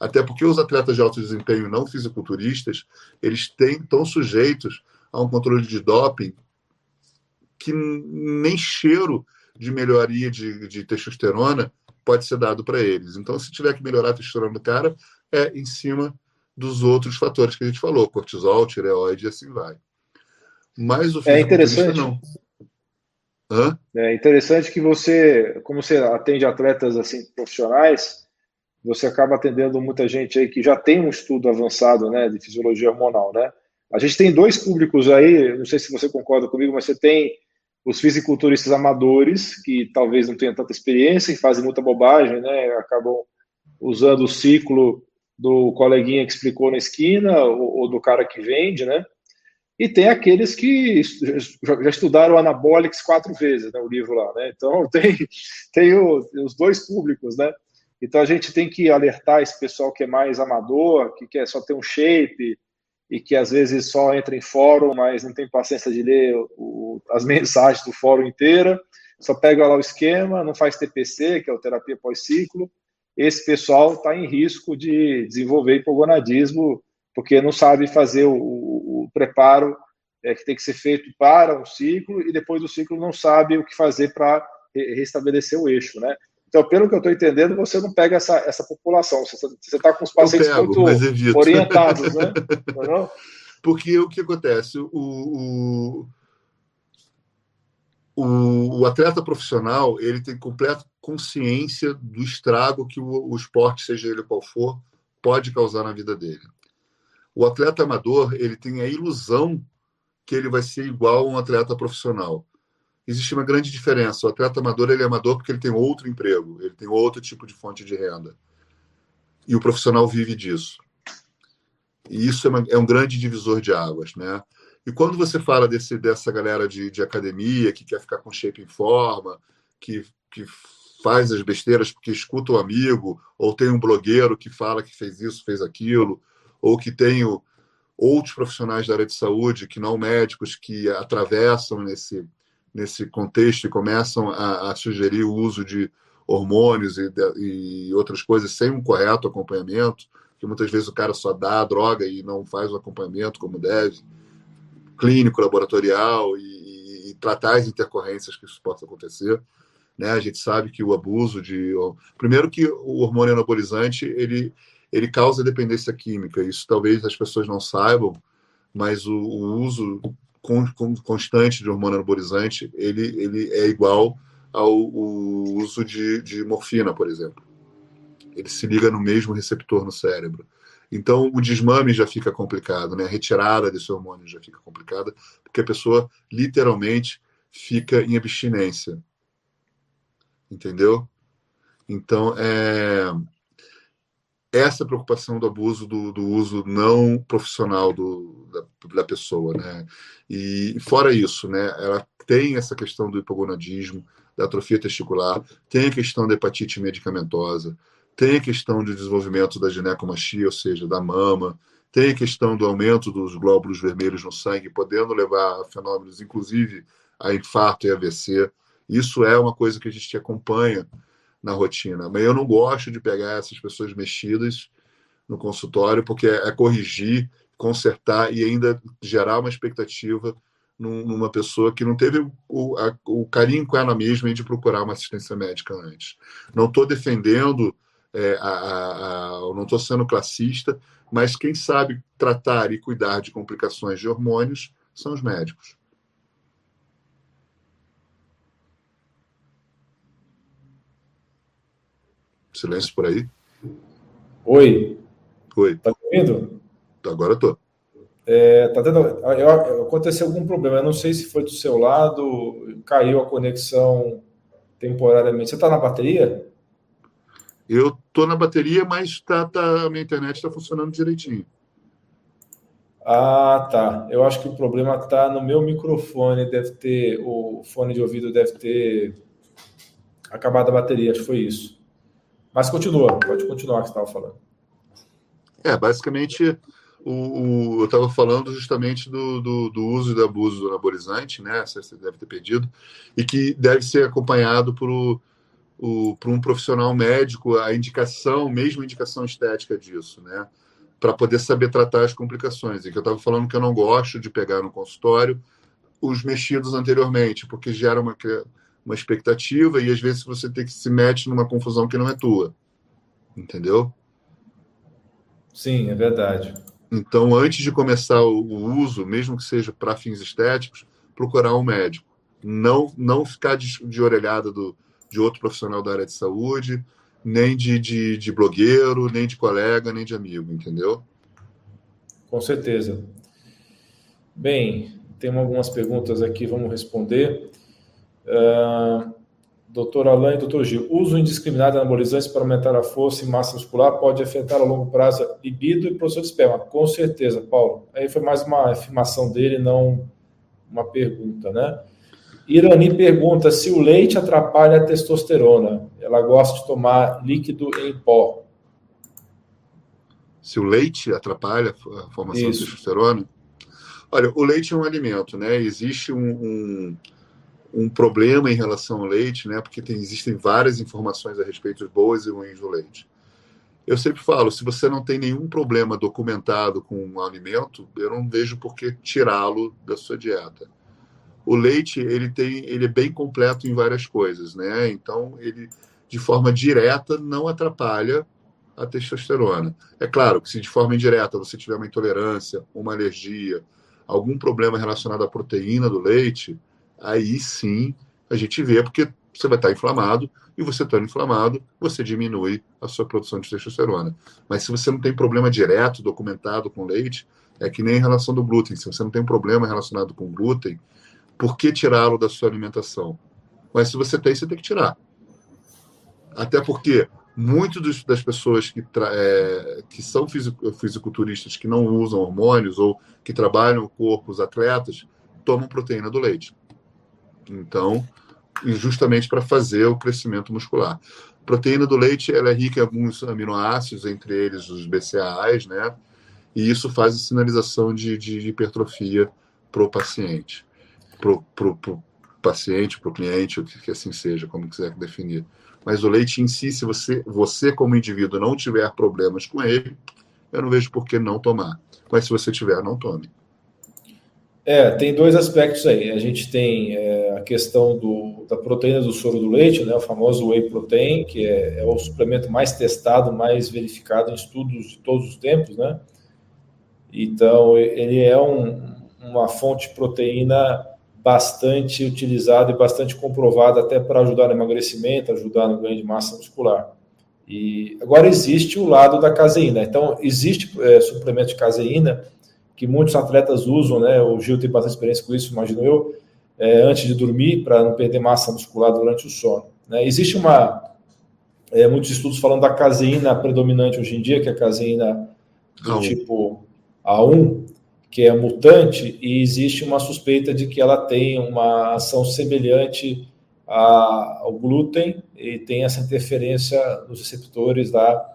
Até porque os atletas de alto desempenho não fisiculturistas, eles têm, estão sujeitos a um controle de doping que nem cheiro de melhoria de, de testosterona pode ser dado para eles. Então, se tiver que melhorar a testosterona do cara, é em cima dos outros fatores que a gente falou, cortisol, tireoide e assim vai. Mas o é interessante. não. Hã? É interessante que você, como você atende atletas assim profissionais, você acaba atendendo muita gente aí que já tem um estudo avançado, né, de fisiologia hormonal, né? A gente tem dois públicos aí, não sei se você concorda comigo, mas você tem os fisiculturistas amadores, que talvez não tenham tanta experiência e fazem muita bobagem, né? Acabam usando o ciclo do coleguinha que explicou na esquina ou, ou do cara que vende, né? E tem aqueles que já estudaram Anabolics quatro vezes, né, o livro lá, né? Então tem, tem o, os dois públicos, né? Então a gente tem que alertar esse pessoal que é mais amador, que quer só ter um shape, e que às vezes só entra em fórum, mas não tem paciência de ler o, as mensagens do fórum inteira, só pega lá o esquema, não faz TPC, que é o terapia pós-ciclo. Esse pessoal está em risco de desenvolver hipogonadismo, porque não sabe fazer o, o, o preparo é, que tem que ser feito para um ciclo e depois do ciclo não sabe o que fazer para restabelecer o eixo, né? Então, pelo que eu estou entendendo, você não pega essa, essa população. Você está com os pacientes pego, muito orientados, né? Não, é Porque o que acontece? O, o, o, o, atleta profissional ele tem completa consciência do estrago que o, o esporte, seja ele qual for, pode causar na vida dele. O atleta amador ele tem a ilusão que ele vai ser igual a um atleta profissional. Existe uma grande diferença. O atleta amador ele é amador porque ele tem outro emprego, ele tem outro tipo de fonte de renda. E o profissional vive disso. E isso é, uma, é um grande divisor de águas, né? E quando você fala desse, dessa galera de, de academia que quer ficar com shape em forma, que, que faz as besteiras porque escuta o amigo, ou tem um blogueiro que fala que fez isso, fez aquilo, ou que tem outros profissionais da área de saúde, que não médicos, que atravessam nesse, nesse contexto e começam a, a sugerir o uso de hormônios e, e outras coisas sem um correto acompanhamento, que muitas vezes o cara só dá a droga e não faz o acompanhamento como deve clínico, laboratorial e, e, tratar as intercorrências que isso possa acontecer. Né? A gente sabe que o abuso de... Primeiro que o hormônio anabolizante, ele, ele causa dependência química. Isso talvez as pessoas não saibam, mas o, o uso constante de hormônio anabolizante, ele, ele é igual ao uso de, de morfina, por exemplo. Ele se liga no mesmo receptor no cérebro. Então, o desmame já fica complicado, né? A retirada desse hormônio já fica complicada, porque a pessoa literalmente fica em abstinência. Entendeu? Então, é essa preocupação do abuso do, do uso não profissional do, da, da, pessoa, né? E fora isso, né? Ela tem essa questão do hipogonadismo, da atrofia testicular, tem a questão da hepatite medicamentosa, tem a questão do desenvolvimento da ginecomastia, ou seja, da mama, tem a questão do aumento dos glóbulos vermelhos no sangue, podendo levar a fenômenos, inclusive a infarto e AVC. Isso é uma coisa que a gente acompanha na rotina. Mas eu não gosto de pegar essas pessoas mexidas no consultório, porque é corrigir, consertar e ainda gerar uma expectativa numa pessoa que não teve o, a, o carinho com ela mesma de procurar uma assistência médica antes. Não estou defendendo é, a, a, a, não estou sendo classista, mas quem sabe tratar e cuidar de complicações de hormônios são os médicos. Silêncio por aí. Oi. Oi. Tá me ouvindo? Agora eu É, tá tendo, aconteceu algum problema, eu não sei se foi do seu lado, caiu a conexão temporariamente. Você está na bateria? Eu estou na bateria, mas tá, tá, a minha internet está funcionando direitinho. Ah, tá. Eu acho que o problema está no meu microfone. Deve ter. O fone de ouvido deve ter acabado a bateria. Acho que foi isso. Mas continua, pode continuar que você estava falando. É, basicamente, o, o eu estava falando justamente do, do, do, uso e do abuso do anabolizante, né? Você deve ter pedido, e que deve ser acompanhado por o, para um profissional médico a indicação, mesmo a indicação estética disso, né? Para poder saber tratar as complicações. E que eu estava falando que eu não gosto de pegar no consultório os mexidos anteriormente, porque gera uma, uma expectativa e às vezes você tem que se mete numa confusão que não é tua. Entendeu? Sim, é verdade. Então, antes de começar o, o uso, mesmo que seja para fins estéticos, procurar um médico. Não, não ficar de, de orelhada do, de outro profissional da área de saúde, nem de, de, de blogueiro, nem de colega, nem de amigo, entendeu? Com certeza. Bem, tem algumas perguntas aqui, vamos responder. Uh, doutor Alain e doutor Gil, uso indiscriminado de anabolizantes para aumentar a força e massa muscular pode afetar a longo prazo a libido e produção de esperma? Com certeza, Paulo. Aí foi mais uma afirmação dele, não uma pergunta, né? Irani pergunta se o leite atrapalha a testosterona. Ela gosta de tomar líquido em pó. Se o leite atrapalha a formação Isso. de testosterona? Olha, o leite é um alimento, né? Existe um, um, um, problema em relação ao leite, né? Porque tem, existem várias informações a respeito de boas e ruins do leite. Eu sempre falo, se você não tem nenhum problema documentado com um alimento, eu não vejo por que tirá-lo da sua dieta o leite ele tem ele é bem completo em várias coisas, né? Então ele de forma direta não atrapalha a testosterona. É claro que se de forma indireta você tiver uma intolerância, uma alergia, algum problema relacionado à proteína do leite, aí sim a gente vê, porque você vai estar inflamado, e você estando inflamado, você diminui a sua produção de testosterona. Mas se você não tem problema direto, documentado com leite, é que nem em relação do glúten. Se você não tem um problema relacionado com glúten, por que tirá-lo da sua alimentação? Mas se você tem, você tem que tirar. Até porque muitas das pessoas que, é, que são fisiculturistas que não usam hormônios ou que trabalham o corpo, os atletas, tomam proteína do leite. Então, justamente para fazer o crescimento muscular. A proteína do leite ela é rica em alguns aminoácidos, entre eles os BCAAs, né? E isso faz a sinalização de, de hipertrofia para o paciente. Para o paciente, para o cliente, o que, que assim seja, como quiser definir. Mas o leite em si, se você, você como indivíduo não tiver problemas com ele, eu não vejo por que não tomar. Mas se você tiver, não tome. É, tem dois aspectos aí. A gente tem é, a questão do, da proteína do soro do leite, né, o famoso whey protein, que é, é, o suplemento mais testado, mais verificado em estudos de todos os tempos, né? Então, ele é um, uma fonte de proteína bastante utilizada e bastante comprovada até para ajudar no emagrecimento, ajudar no ganho de massa muscular. E agora existe o lado da caseína. Então, existe é, suplemento de caseína que muitos atletas usam, né? O Gil tem bastante experiência com isso, imagino eu, é, antes de dormir, para não perder massa muscular durante o sono. Né? Existe uma. É, muitos estudos falando da caseína predominante hoje em dia, que é a caseína do tipo A1, que é mutante, e existe uma suspeita de que ela tem uma ação semelhante ao glúten e tem essa interferência nos receptores da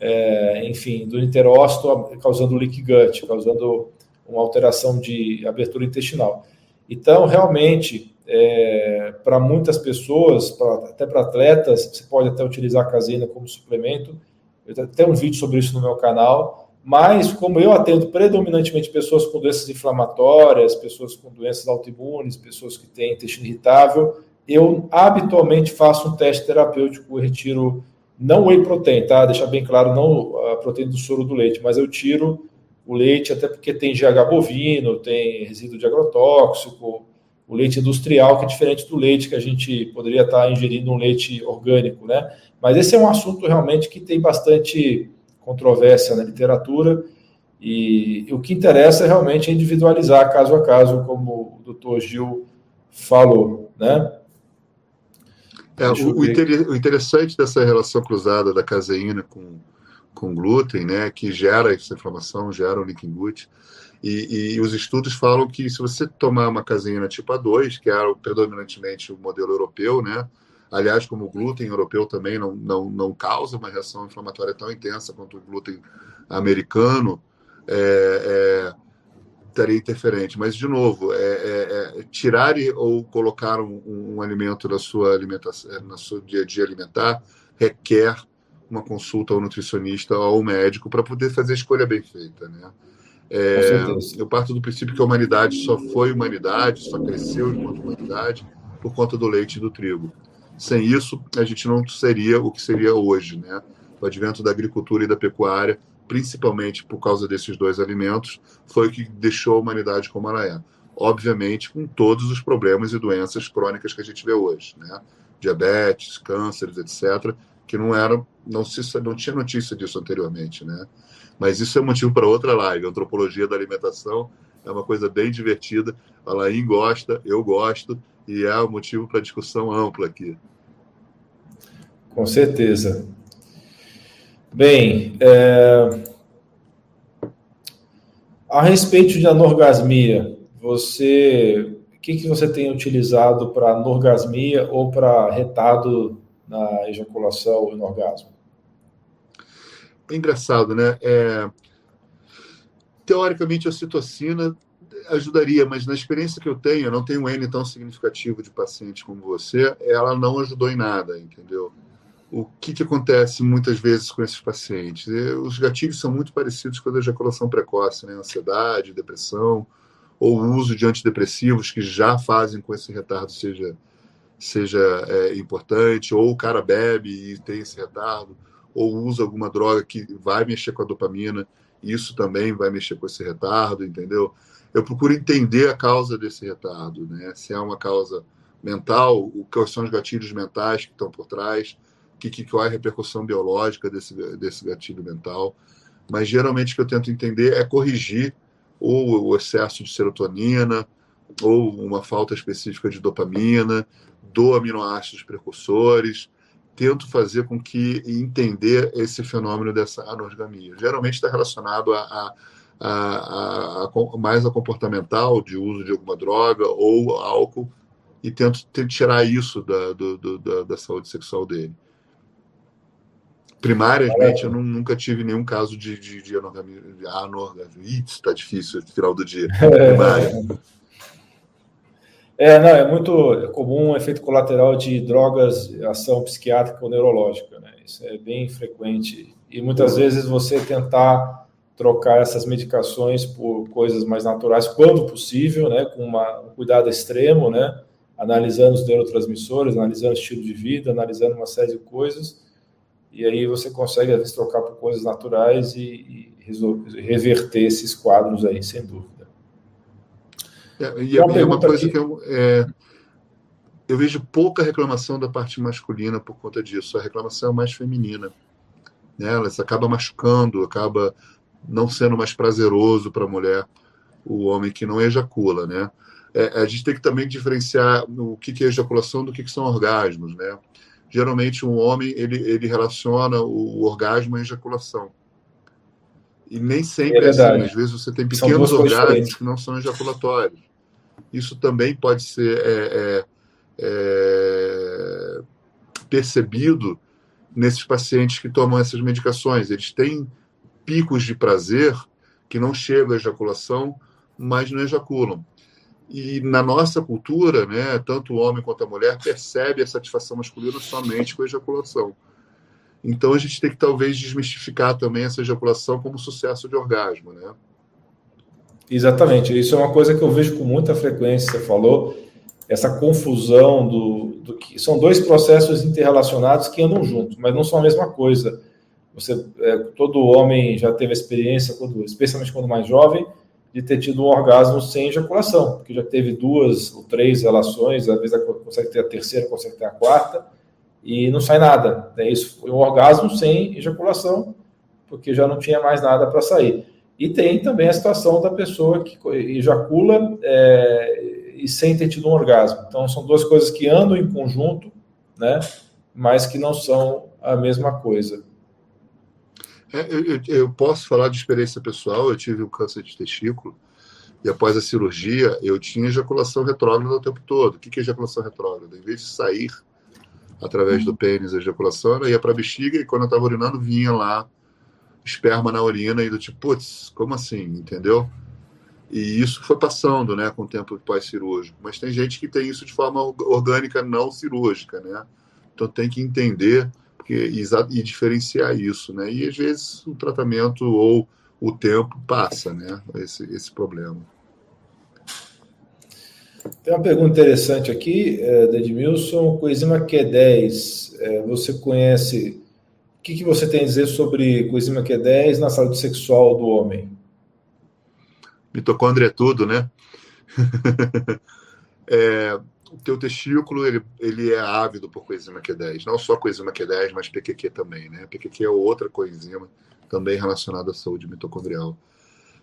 é, enfim, do interócito, causando leak gut, causando uma alteração de abertura intestinal. Então, realmente, é, para muitas pessoas, pra, até para atletas, você pode até utilizar a caseína como suplemento. Eu tenho um vídeo sobre isso no meu canal. Mas, como eu atendo predominantemente pessoas com doenças inflamatórias, pessoas com doenças autoimunes, pessoas que têm intestino irritável, eu habitualmente faço um teste terapêutico, retiro não whey protein, tá? Deixar bem claro, não a proteína do soro do leite, mas eu tiro o leite, até porque tem GH bovino, tem resíduo de agrotóxico, o leite industrial, que é diferente do leite que a gente poderia estar ingerindo um leite orgânico, né? Mas esse é um assunto realmente que tem bastante controvérsia na literatura e, e o que interessa é realmente individualizar caso a caso, como o doutor Gil falou, né? É, o, o, interessante dessa relação cruzada da caseína com, com glúten, né, que gera essa inflamação, gera o leaking gut, e, e, os estudos falam que se você tomar uma caseína tipo A2, que era predominantemente o modelo europeu, né, aliás, como o glúten europeu também não, não, não causa uma reação inflamatória tão intensa quanto o glúten americano, é, é, estaria interferente. Mas, de novo, é, é, é tirar ou colocar um, um, alimento na sua alimentação, é, no seu dia a dia alimentar, requer uma consulta ao nutricionista ou ao médico para poder fazer a escolha bem feita, né? É, eu parto do princípio que a humanidade só foi humanidade, só cresceu enquanto humanidade por conta do leite e do trigo. Sem isso, a gente não seria o que seria hoje, né? O advento da agricultura e da pecuária principalmente por causa desses dois alimentos, foi o que deixou a humanidade como ela é. Obviamente, com todos os problemas e doenças crônicas que a gente vê hoje, né? Diabetes, cânceres, etc., que não eram, não se não tinha notícia disso anteriormente, né? Mas isso é motivo para outra live. Antropologia da alimentação é uma coisa bem divertida. A Laís gosta, eu gosto, e é motivo para discussão ampla aqui. Com certeza. Bem, é... a respeito de anorgasmia, você, o que, que você tem utilizado para anorgasmia ou para retado na ejaculação e no orgasmo? É engraçado, né? É... Teoricamente, a citocina ajudaria, mas na experiência que eu tenho, eu não tenho um N tão significativo de pacientes como você, ela não ajudou em nada, entendeu? O que, que acontece muitas vezes com esses pacientes? É, os gatilhos são muito parecidos com a ejaculação precoce, né? ansiedade, depressão, ou uso de antidepressivos que já fazem com esse retardo seja, seja é, importante, ou o cara bebe e tem esse retardo, ou usa alguma droga que vai mexer com a dopamina, isso também vai mexer com esse retardo, entendeu? Eu procuro entender a causa desse retardo, né? Se é uma causa mental, que são os gatilhos mentais que estão por trás, que, que, qual é a repercussão biológica desse, desse gatilho mental. Mas geralmente o que eu tento entender é corrigir ou o excesso de serotonina, ou uma falta específica de dopamina, do aminoácidos precursores, tento fazer com que entender esse fenômeno dessa anorgamia. Geralmente está relacionado a, a, a, a, mais a comportamental, de uso de alguma droga ou álcool, e tento tirar isso da, do, do, da, da, saúde sexual dele. Primariamente, eu não, nunca tive nenhum caso de, de, de. De anorgamia. Ih, está difícil no final do dia. Primária. É, não, é muito comum o efeito colateral de drogas, ação psiquiátrica ou neurológica, né? Isso é bem frequente. E muitas vezes você tentar trocar essas medicações por coisas mais naturais, quando possível, né? Com uma, um cuidado extremo, né? Analisando os neurotransmissores, analisando o estilo de vida, analisando uma série de coisas. E aí você consegue, às vezes, trocar por coisas naturais e, e resolver, reverter esses quadros aí, sem dúvida. É, e uma, é uma coisa aqui. que eu, é, eu vejo pouca reclamação da parte masculina por conta disso. A reclamação é mais feminina. Né? Ela acaba machucando, acaba não sendo mais prazeroso para a mulher o homem que não ejacula, né? É, a gente tem que também diferenciar o que, que é ejaculação do que, que são orgasmos, né? Geralmente um homem ele, ele relaciona o orgasmo à ejaculação. E nem sempre é, é assim. Às vezes você tem pequenos orgasmos que não são ejaculatórios. Isso também pode ser é, é, é, percebido nesses pacientes que tomam essas medicações. Eles têm picos de prazer que não chegam à ejaculação, mas não ejaculam. E na nossa cultura, né, tanto o homem quanto a mulher percebe a satisfação masculina somente com a ejaculação. Então a gente tem que talvez desmistificar também essa ejaculação como sucesso de orgasmo, né? Exatamente, isso é uma coisa que eu vejo com muita frequência, você falou, essa confusão do, do que são dois processos interrelacionados que andam juntos, mas não são a mesma coisa. Você, é, todo homem já teve experiência, quando, especialmente quando mais jovem, de ter tido um orgasmo sem ejaculação, porque já teve duas ou três relações, às vezes consegue ter a terceira, consegue ter a quarta, e não sai nada. É isso foi um orgasmo sem ejaculação, porque já não tinha mais nada para sair. E tem também a situação da pessoa que ejacula é, e sem ter tido um orgasmo. Então, são duas coisas que andam em conjunto, né, mas que não são a mesma coisa. É, eu, eu, posso falar de experiência pessoal. Eu tive um câncer de testículo e após a cirurgia eu tinha ejaculação retrógrada o tempo todo. O que é ejaculação retrógrada? Em vez de sair através do pênis a ejaculação, ela ia para a bexiga e quando eu estava urinando vinha lá esperma na urina e do tipo, putz, como assim, entendeu? E isso foi passando, né, com o tempo pós-cirúrgico. Mas tem gente que tem isso de forma orgânica não cirúrgica, né? Então tem que entender porque, e, diferenciar isso, né? E às vezes o tratamento ou o tempo passa, né? Esse, esse problema. Tem uma pergunta interessante aqui, é, da Edmilson. Coenzima Q10, é, você conhece. O que, que você tem a dizer sobre coenzima Q10 na saúde sexual do homem? Mitocôndria é tudo, né? é, o teu testículo ele, ele é ávido por coenzima Q10. Não só coenzima Q10, mas PQQ também, né? PQQ é outra coenzima também relacionada à saúde mitocondrial.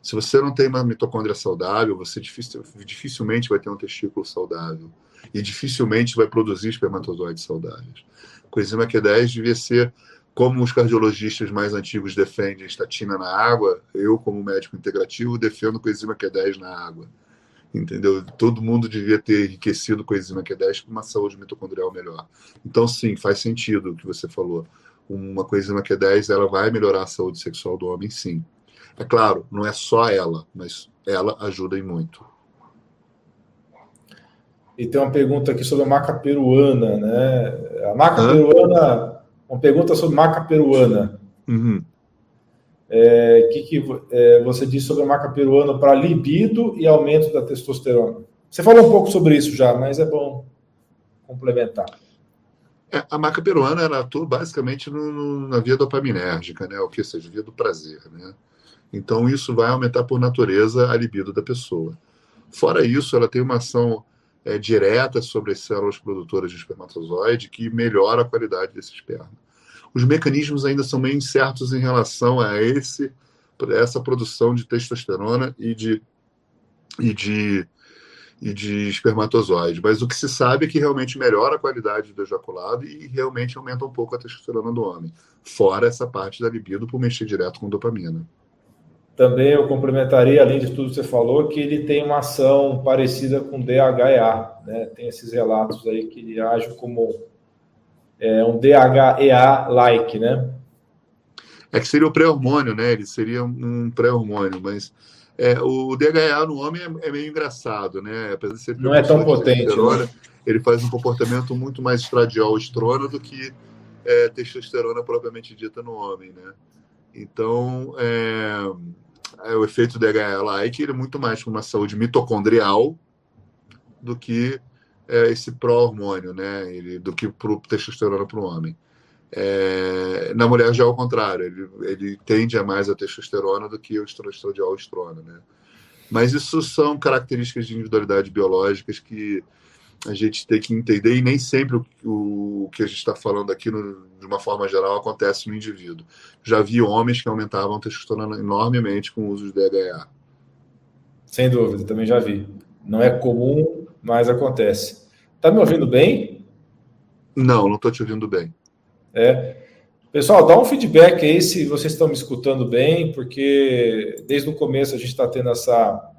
Se você não tem uma mitocôndria saudável, você dificil, dificilmente vai ter um testículo saudável e dificilmente vai produzir espermatozoides saudáveis. Coenzima Q10 devia ser como os cardiologistas mais antigos defendem estatina na água, eu, como médico integrativo, defendo coenzima Q10 na água. Entendeu? Todo mundo devia ter enriquecido coenzima Q10 com uma saúde mitocondrial melhor. Então, sim, faz sentido o que você falou. Uma coenzima Q10 ela vai melhorar a saúde sexual do homem, sim. É claro, não é só ela, mas ela ajuda em muito. E tem uma pergunta aqui sobre a maca peruana, né? A maca Hã? peruana, uma pergunta sobre maca peruana. Uhum. É, que, que é, você disse sobre a maca peruana para libido e aumento da testosterona? Você falou um pouco sobre isso já, mas é bom complementar. É, a maca peruana ela atua basicamente no, no, na via dopaminérgica, né? O que seja, via do prazer, né? Então isso vai aumentar por natureza a libido da pessoa. Fora isso, ela tem uma ação é, direta sobre as células produtoras de espermatozoide que melhora a qualidade desse esperma. Os mecanismos ainda são meio incertos em relação a esse essa produção de testosterona e de e de e de espermatozoide. Mas o que se sabe é que realmente melhora a qualidade do ejaculado e realmente aumenta um pouco a testosterona do homem. Fora essa parte da libido por mexer direto com dopamina. Também eu complementaria, além de tudo que você falou, que ele tem uma ação parecida com DHEA. Né? Tem esses relatos aí que ele age como é, um DHEA-like, né? É que seria o pré-hormônio, né? Ele seria um pré-hormônio, mas é, o DHA no homem é, é, meio engraçado, né? Apesar de ser não é tão potente. Né? Ele faz um comportamento muito mais estradiol-estrona do que é, testosterona propriamente dita no homem, né? Então, é, é, o efeito DHA-like ele é muito mais para uma saúde mitocondrial do que é, esse pró-hormônio, né? Ele, do que para testosterona para o homem. É, na mulher já é o contrário, ele, ele tende a mais a testosterona do que o estradiol estrona, né? Mas isso são características de individualidade biológicas que a gente tem que entender e nem sempre o, o que a gente está falando aqui, no, de uma forma geral, acontece no indivíduo. Já vi homens que aumentavam a testosterona enormemente com o uso de DHA. Sem dúvida, também já vi. Não é comum, mas acontece. Tá me ouvindo bem? Não, não estou te ouvindo bem. É. Pessoal, dá um feedback aí se vocês estão me escutando bem, porque desde o começo a gente está tendo essa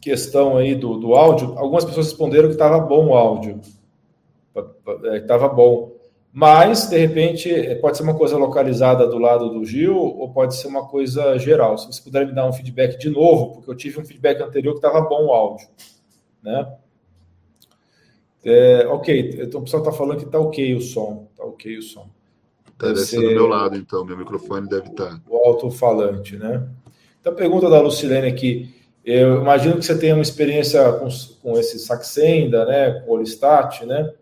questão aí do, do áudio, algumas pessoas responderam que estava bom o áudio, estava é, bom. Mas, de repente, é, pode ser uma coisa localizada do lado do Gil ou pode ser uma coisa geral. Se você puder me dar um feedback de novo, porque eu tive um feedback anterior que estava bom o áudio. Né? É, ok, então o pessoal está falando que está ok o som. Está ok o som. Deve, deve ser do meu lado, então. Meu microfone deve estar. Tá. O alto-falante, né? Então, pergunta da Lucilene aqui. Eu imagino que você tenha uma experiência com, com esse Saxenda, né, com o Olistat, né?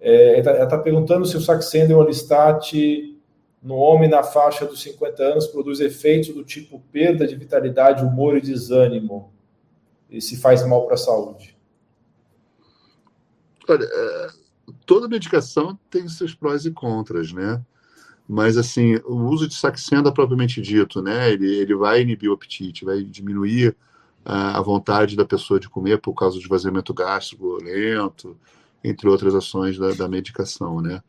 É, ela está tá perguntando se o Saxenda e o Olistat no homem na faixa dos 50 anos produz efeitos do tipo perda de vitalidade, humor e desânimo e se faz mal para a saúde. Olha, é, toda medicação tem seus prós e contras, né? Mas, assim, o uso de Saxenda propriamente dito, né? Ele, ele vai inibir o apetite, vai diminuir a vontade da pessoa de comer por causa do esvaziamento gástrico lento, entre outras ações da, da medicação, né?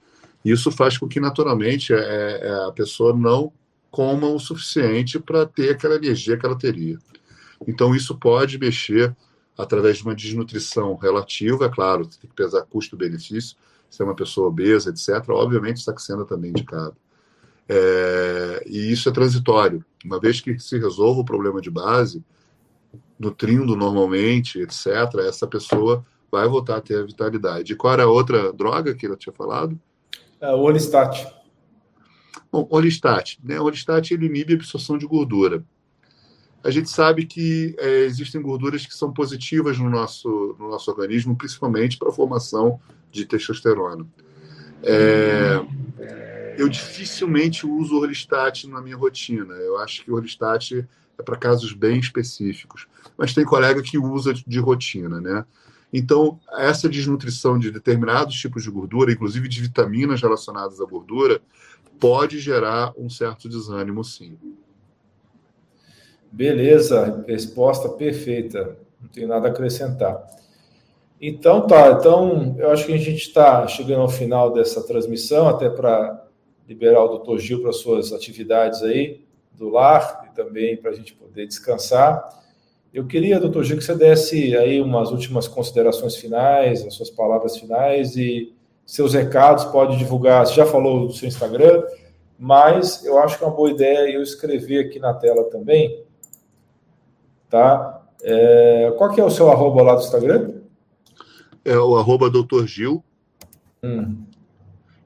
Isso faz com que, naturalmente, é, é, a pessoa não coma o suficiente para ter aquela energia que ela teria. Então, isso pode mexer através de uma desnutrição relativa, é claro, tem que pesar custo-benefício, se é uma pessoa obesa, etc. Obviamente, Saxenda também indicado. É, e isso é transitório. Uma vez que se resolva o problema de base, nutrindo normalmente, etc., essa pessoa vai voltar a ter a vitalidade. E qual era a outra droga que ela tinha falado? É, o Olistat. Bom, Olistat. Né? O Olistat ele inibe a absorção de gordura. A gente sabe que é, existem gorduras que são positivas no nosso, no nosso organismo, principalmente para a formação de testosterona. É, eu dificilmente uso o Orlistat na minha rotina. Eu acho que o Orlistat é para casos bem específicos. Mas tem colega que usa de rotina, né? Então, essa desnutrição de determinados tipos de gordura, inclusive de vitaminas relacionadas à gordura, pode gerar um certo desânimo, sim. Beleza, resposta perfeita. Não tenho nada a acrescentar. Então tá, então eu acho que a gente está chegando ao final dessa transmissão, até para liberar o doutor Gil para suas atividades aí do lar e também para a gente poder descansar. Eu queria, doutor Gil, que você desse aí umas últimas considerações finais, as suas palavras finais e seus recados, pode divulgar, você já falou do seu Instagram, mas eu acho que é uma boa ideia eu escrever aqui na tela também, tá? É, qual que é o seu arroba lá do Instagram? É o arroba doutor Gil. Hum.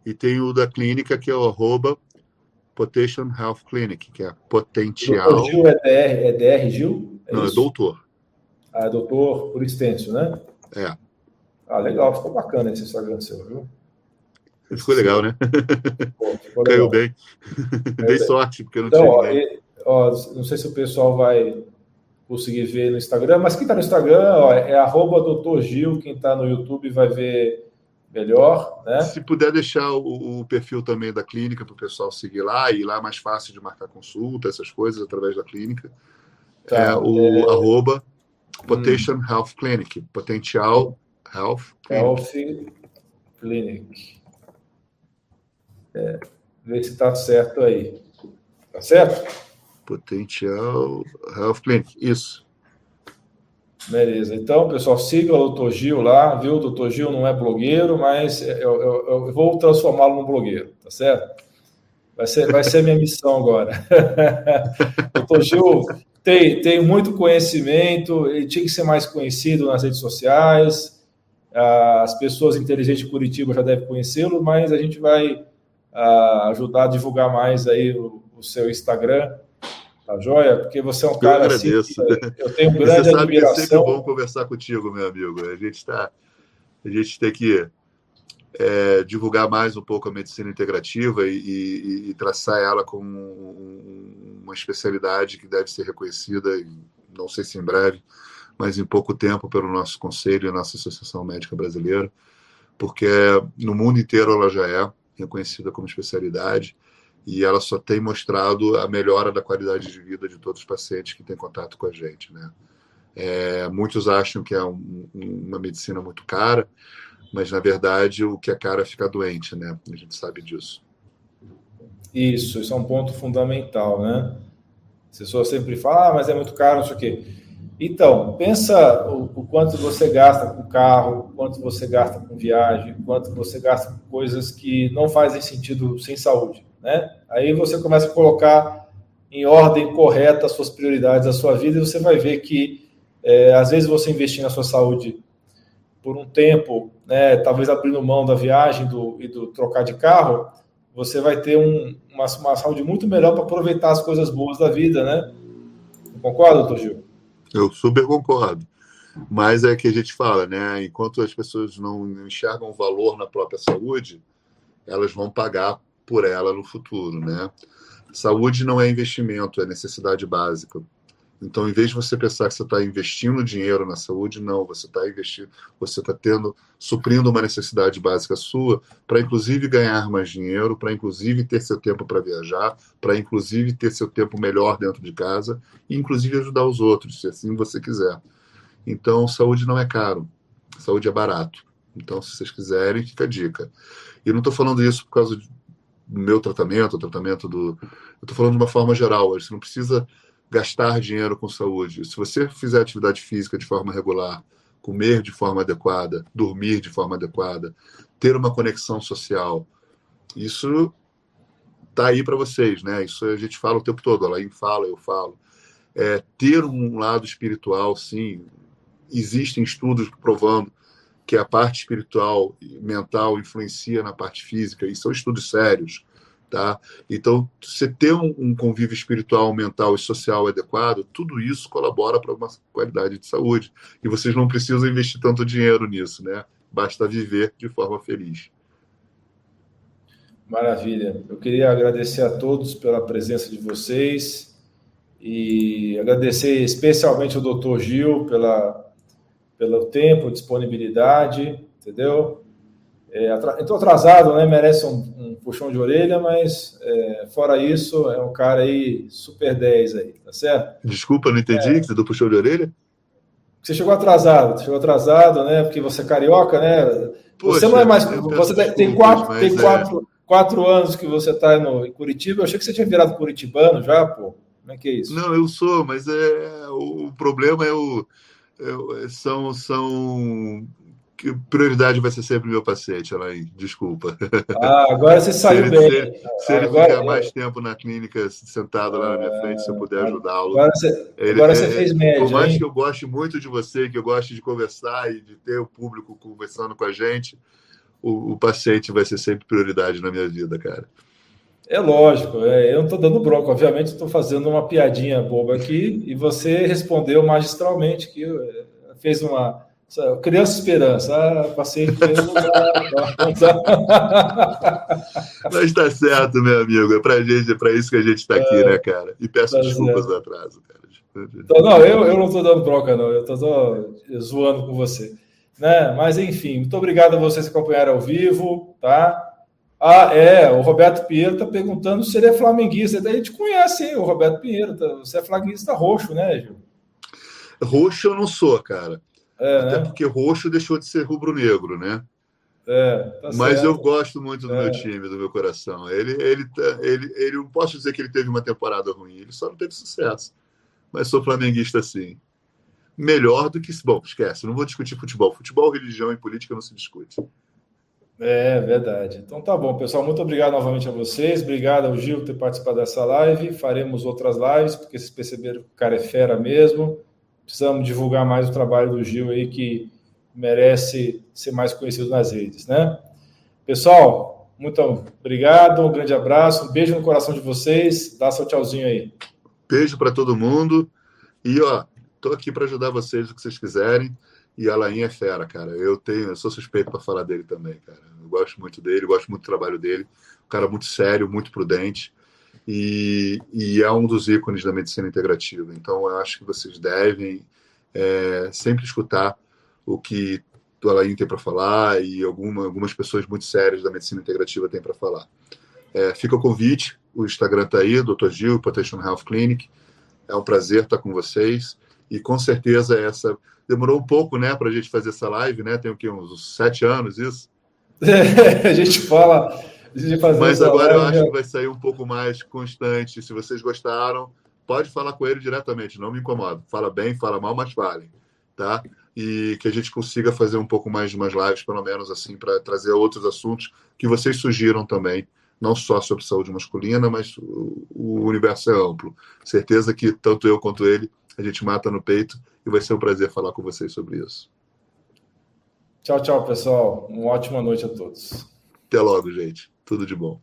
E tem o da clínica, que é o arroba Potential Health Clinic, que é potencial. Doutor Gil é DR, é DR Gil? É Não, é isso? é doutor. Ah, é doutor por extenso, né? É. Ah, legal, ficou bacana esse Instagram seu, viu? Ficou legal, né? Pô, ficou Caiu legal. bem. Dei sorte, porque eu não então, tinha ó, ninguém. Ó, não sei se o pessoal vai conseguir ver no Instagram, mas quem está no Instagram ó, é arroba doutor Gil, quem está no YouTube vai ver melhor. Né? Se puder deixar o, o perfil também da clínica para o pessoal seguir lá, e lá é mais fácil de marcar consulta, essas coisas, através da clínica. Tá, é o é... arroba Potential hum. Health Clinic, Potencial Health Clinic. Health Clinic. É, ver se está certo aí. Tá certo? Potencial Health Clinic, isso. Beleza. Então, pessoal, siga o Dr. Gil lá, viu? O Dr. Gil não é blogueiro, mas eu, eu, eu vou transformá-lo num blogueiro, tá certo? Vai ser, vai ser minha missão agora. Dr. Gil tem, tem muito conhecimento, ele tinha que ser mais conhecido nas redes sociais. As pessoas inteligentes de Curitiba já devem conhecê-lo, mas a gente vai ah, ajudar a divulgar mais aí o, o seu Instagram Tá joia? Porque você é um cara eu assim. Eu tenho grande você sabe admiração. Que é sempre bom conversar contigo, meu amigo. A gente está. A gente tem que é, divulgar mais um pouco a medicina integrativa e, e, e traçar ela como um, uma especialidade que deve ser reconhecida, não sei se em breve, mas em pouco tempo pelo nosso conselho e a nossa Associação Médica Brasileira, porque no mundo inteiro ela já é reconhecida como especialidade e ela só tem mostrado a melhora da qualidade de vida de todos os pacientes que têm contato com a gente, né? É, muitos acham que é um, uma medicina muito cara, mas na verdade o que é caro é ficar doente, né? A gente sabe disso. Isso, isso é um ponto fundamental, né? As pessoas sempre falam, ah, mas é muito caro, não sei o quê. Então, pensa o, o, quanto você gasta com carro, quanto você gasta com viagem, quanto você gasta com coisas que não fazem sentido sem saúde né? Aí você começa a colocar em ordem correta as suas prioridades da sua vida e você vai ver que é, às vezes você investir na sua saúde por um tempo, né, talvez abrindo mão da viagem do, e do trocar de carro, você vai ter um, uma, uma saúde muito melhor para aproveitar as coisas boas da vida, né? Concorda, doutor Gil? Eu super concordo. Mas é que a gente fala, né? Enquanto as pessoas não enxergam valor na própria saúde, elas vão pagar por ela no futuro, né? Saúde não é investimento, é necessidade básica. Então, em vez de você pensar que você está investindo dinheiro na saúde, não, você está investindo, você está tendo, suprindo uma necessidade básica sua, para inclusive ganhar mais dinheiro, para inclusive ter seu tempo para viajar, para inclusive ter seu tempo melhor dentro de casa, e inclusive ajudar os outros, se assim você quiser. Então, saúde não é caro, saúde é barato. Então, se vocês quiserem, fica a dica. E não estou falando isso por causa de meu tratamento, o tratamento do. Eu estou falando de uma forma geral, você não precisa gastar dinheiro com saúde. Se você fizer atividade física de forma regular, comer de forma adequada, dormir de forma adequada, ter uma conexão social, isso tá aí para vocês, né? Isso a gente fala o tempo todo, ela fala, eu falo. É, ter um lado espiritual, sim, existem estudos provando que a parte espiritual e mental influencia na parte física, e são estudos sérios. Tá? Então, você ter um, um convívio espiritual, mental e social adequado, tudo isso colabora para uma qualidade de saúde. E vocês não precisam investir tanto dinheiro nisso, né? Basta viver de forma feliz. Maravilha. Eu queria agradecer a todos pela presença de vocês e agradecer especialmente ao Dr. Gil pela pelo tempo, disponibilidade, entendeu? É, entrou atrasado, né? Merece um, um, puxão de orelha, mas é, fora isso, é um cara aí super 10 aí, tá certo? Desculpa, não entendi é, que você deu puxão de orelha? Você chegou atrasado, chegou atrasado, né? Porque você é carioca, né? Poxa, você não é mais. Você tem, tem quatro, tem é. quatro, quatro anos que você está em Curitiba. Eu achei que você tinha virado curitibano já, pô. Como é que é isso? Não, eu sou, mas é o problema é o são, são que prioridade vai ser sempre meu paciente, Alain. Desculpa. Ah, agora você saiu se bem. Se, se ele ficar mais tempo na clínica sentado lá na minha frente, se eu puder ajudá-lo. Agora você, ele, agora você é, fez médio. Por mais hein? que eu goste muito de você, que eu goste de conversar e de ter o público conversando com a gente, o, o paciente vai ser sempre prioridade na minha vida, cara. É lógico, é, eu não estou dando bronca, obviamente estou fazendo uma piadinha boba aqui e você respondeu magistralmente que é, fez uma Criança Esperança, ah, passei em primeiro lugar. Mas está certo, meu amigo. É para gente, é para isso que a gente está aqui, é, né, cara? E peço tá desculpas do atraso, cara. Então, não, eu, eu não estou dando bronca, não. Eu estou zoando com você. Né? Mas, enfim, muito obrigado a vocês que acompanharam ao vivo, tá? Ah, é, o Roberto Pinheiro está perguntando se ele é flamenguista. A gente conhece hein, o Roberto Pinheiro. Tá? Você é flamenguista roxo, né, Gil? Roxo eu não sou, cara. É, Até né? porque roxo deixou de ser rubro-negro, né? É, tá Mas certo. eu gosto muito do é. meu time, do meu coração. Ele, ele, tá, ele, ele, não posso dizer que ele teve uma temporada ruim, ele só não teve sucesso. Mas sou flamenguista sim. Melhor do que. Bom, esquece, não vou discutir futebol. Futebol, religião e política não se discute. É verdade. Então tá bom, pessoal. Muito obrigado novamente a vocês. Obrigado ao Gil por ter participado dessa live. Faremos outras lives, porque vocês perceberam que o cara é fera mesmo. Precisamos divulgar mais o trabalho do Gil aí, que merece ser mais conhecido nas redes, né? Pessoal, muito obrigado, um grande abraço, um beijo no coração de vocês. Dá seu tchauzinho aí. Beijo para todo mundo. E ó, tô aqui para ajudar vocês o que vocês quiserem. E Alain é fera, cara. Eu tenho, eu sou suspeito para falar dele também, cara. Gosto muito dele, gosto muito do trabalho dele. Um cara muito sério, muito prudente. E, e é um dos ícones da medicina integrativa. Então, eu acho que vocês devem é, sempre escutar o que o Alain tem para falar e alguma, algumas pessoas muito sérias da medicina integrativa têm para falar. É, fica o convite, o Instagram está aí, Dr. Gil, Protection Health Clinic. É um prazer estar com vocês e com certeza essa demorou um pouco, né, para a gente fazer essa live, né? Tem o que uns sete anos isso. É, a gente fala, a gente mas agora eu acho que vai sair um pouco mais constante. Se vocês gostaram, pode falar com ele diretamente, não me incomoda. Fala bem, fala mal, mas fale, tá? E que a gente consiga fazer um pouco mais de umas lives, pelo menos assim, para trazer outros assuntos que vocês sugiram também, não só sobre saúde masculina, mas o universo é amplo. Certeza que tanto eu quanto ele a gente mata no peito e vai ser um prazer falar com vocês sobre isso. Tchau, tchau, pessoal. Uma ótima noite a todos. Até logo, gente. Tudo de bom.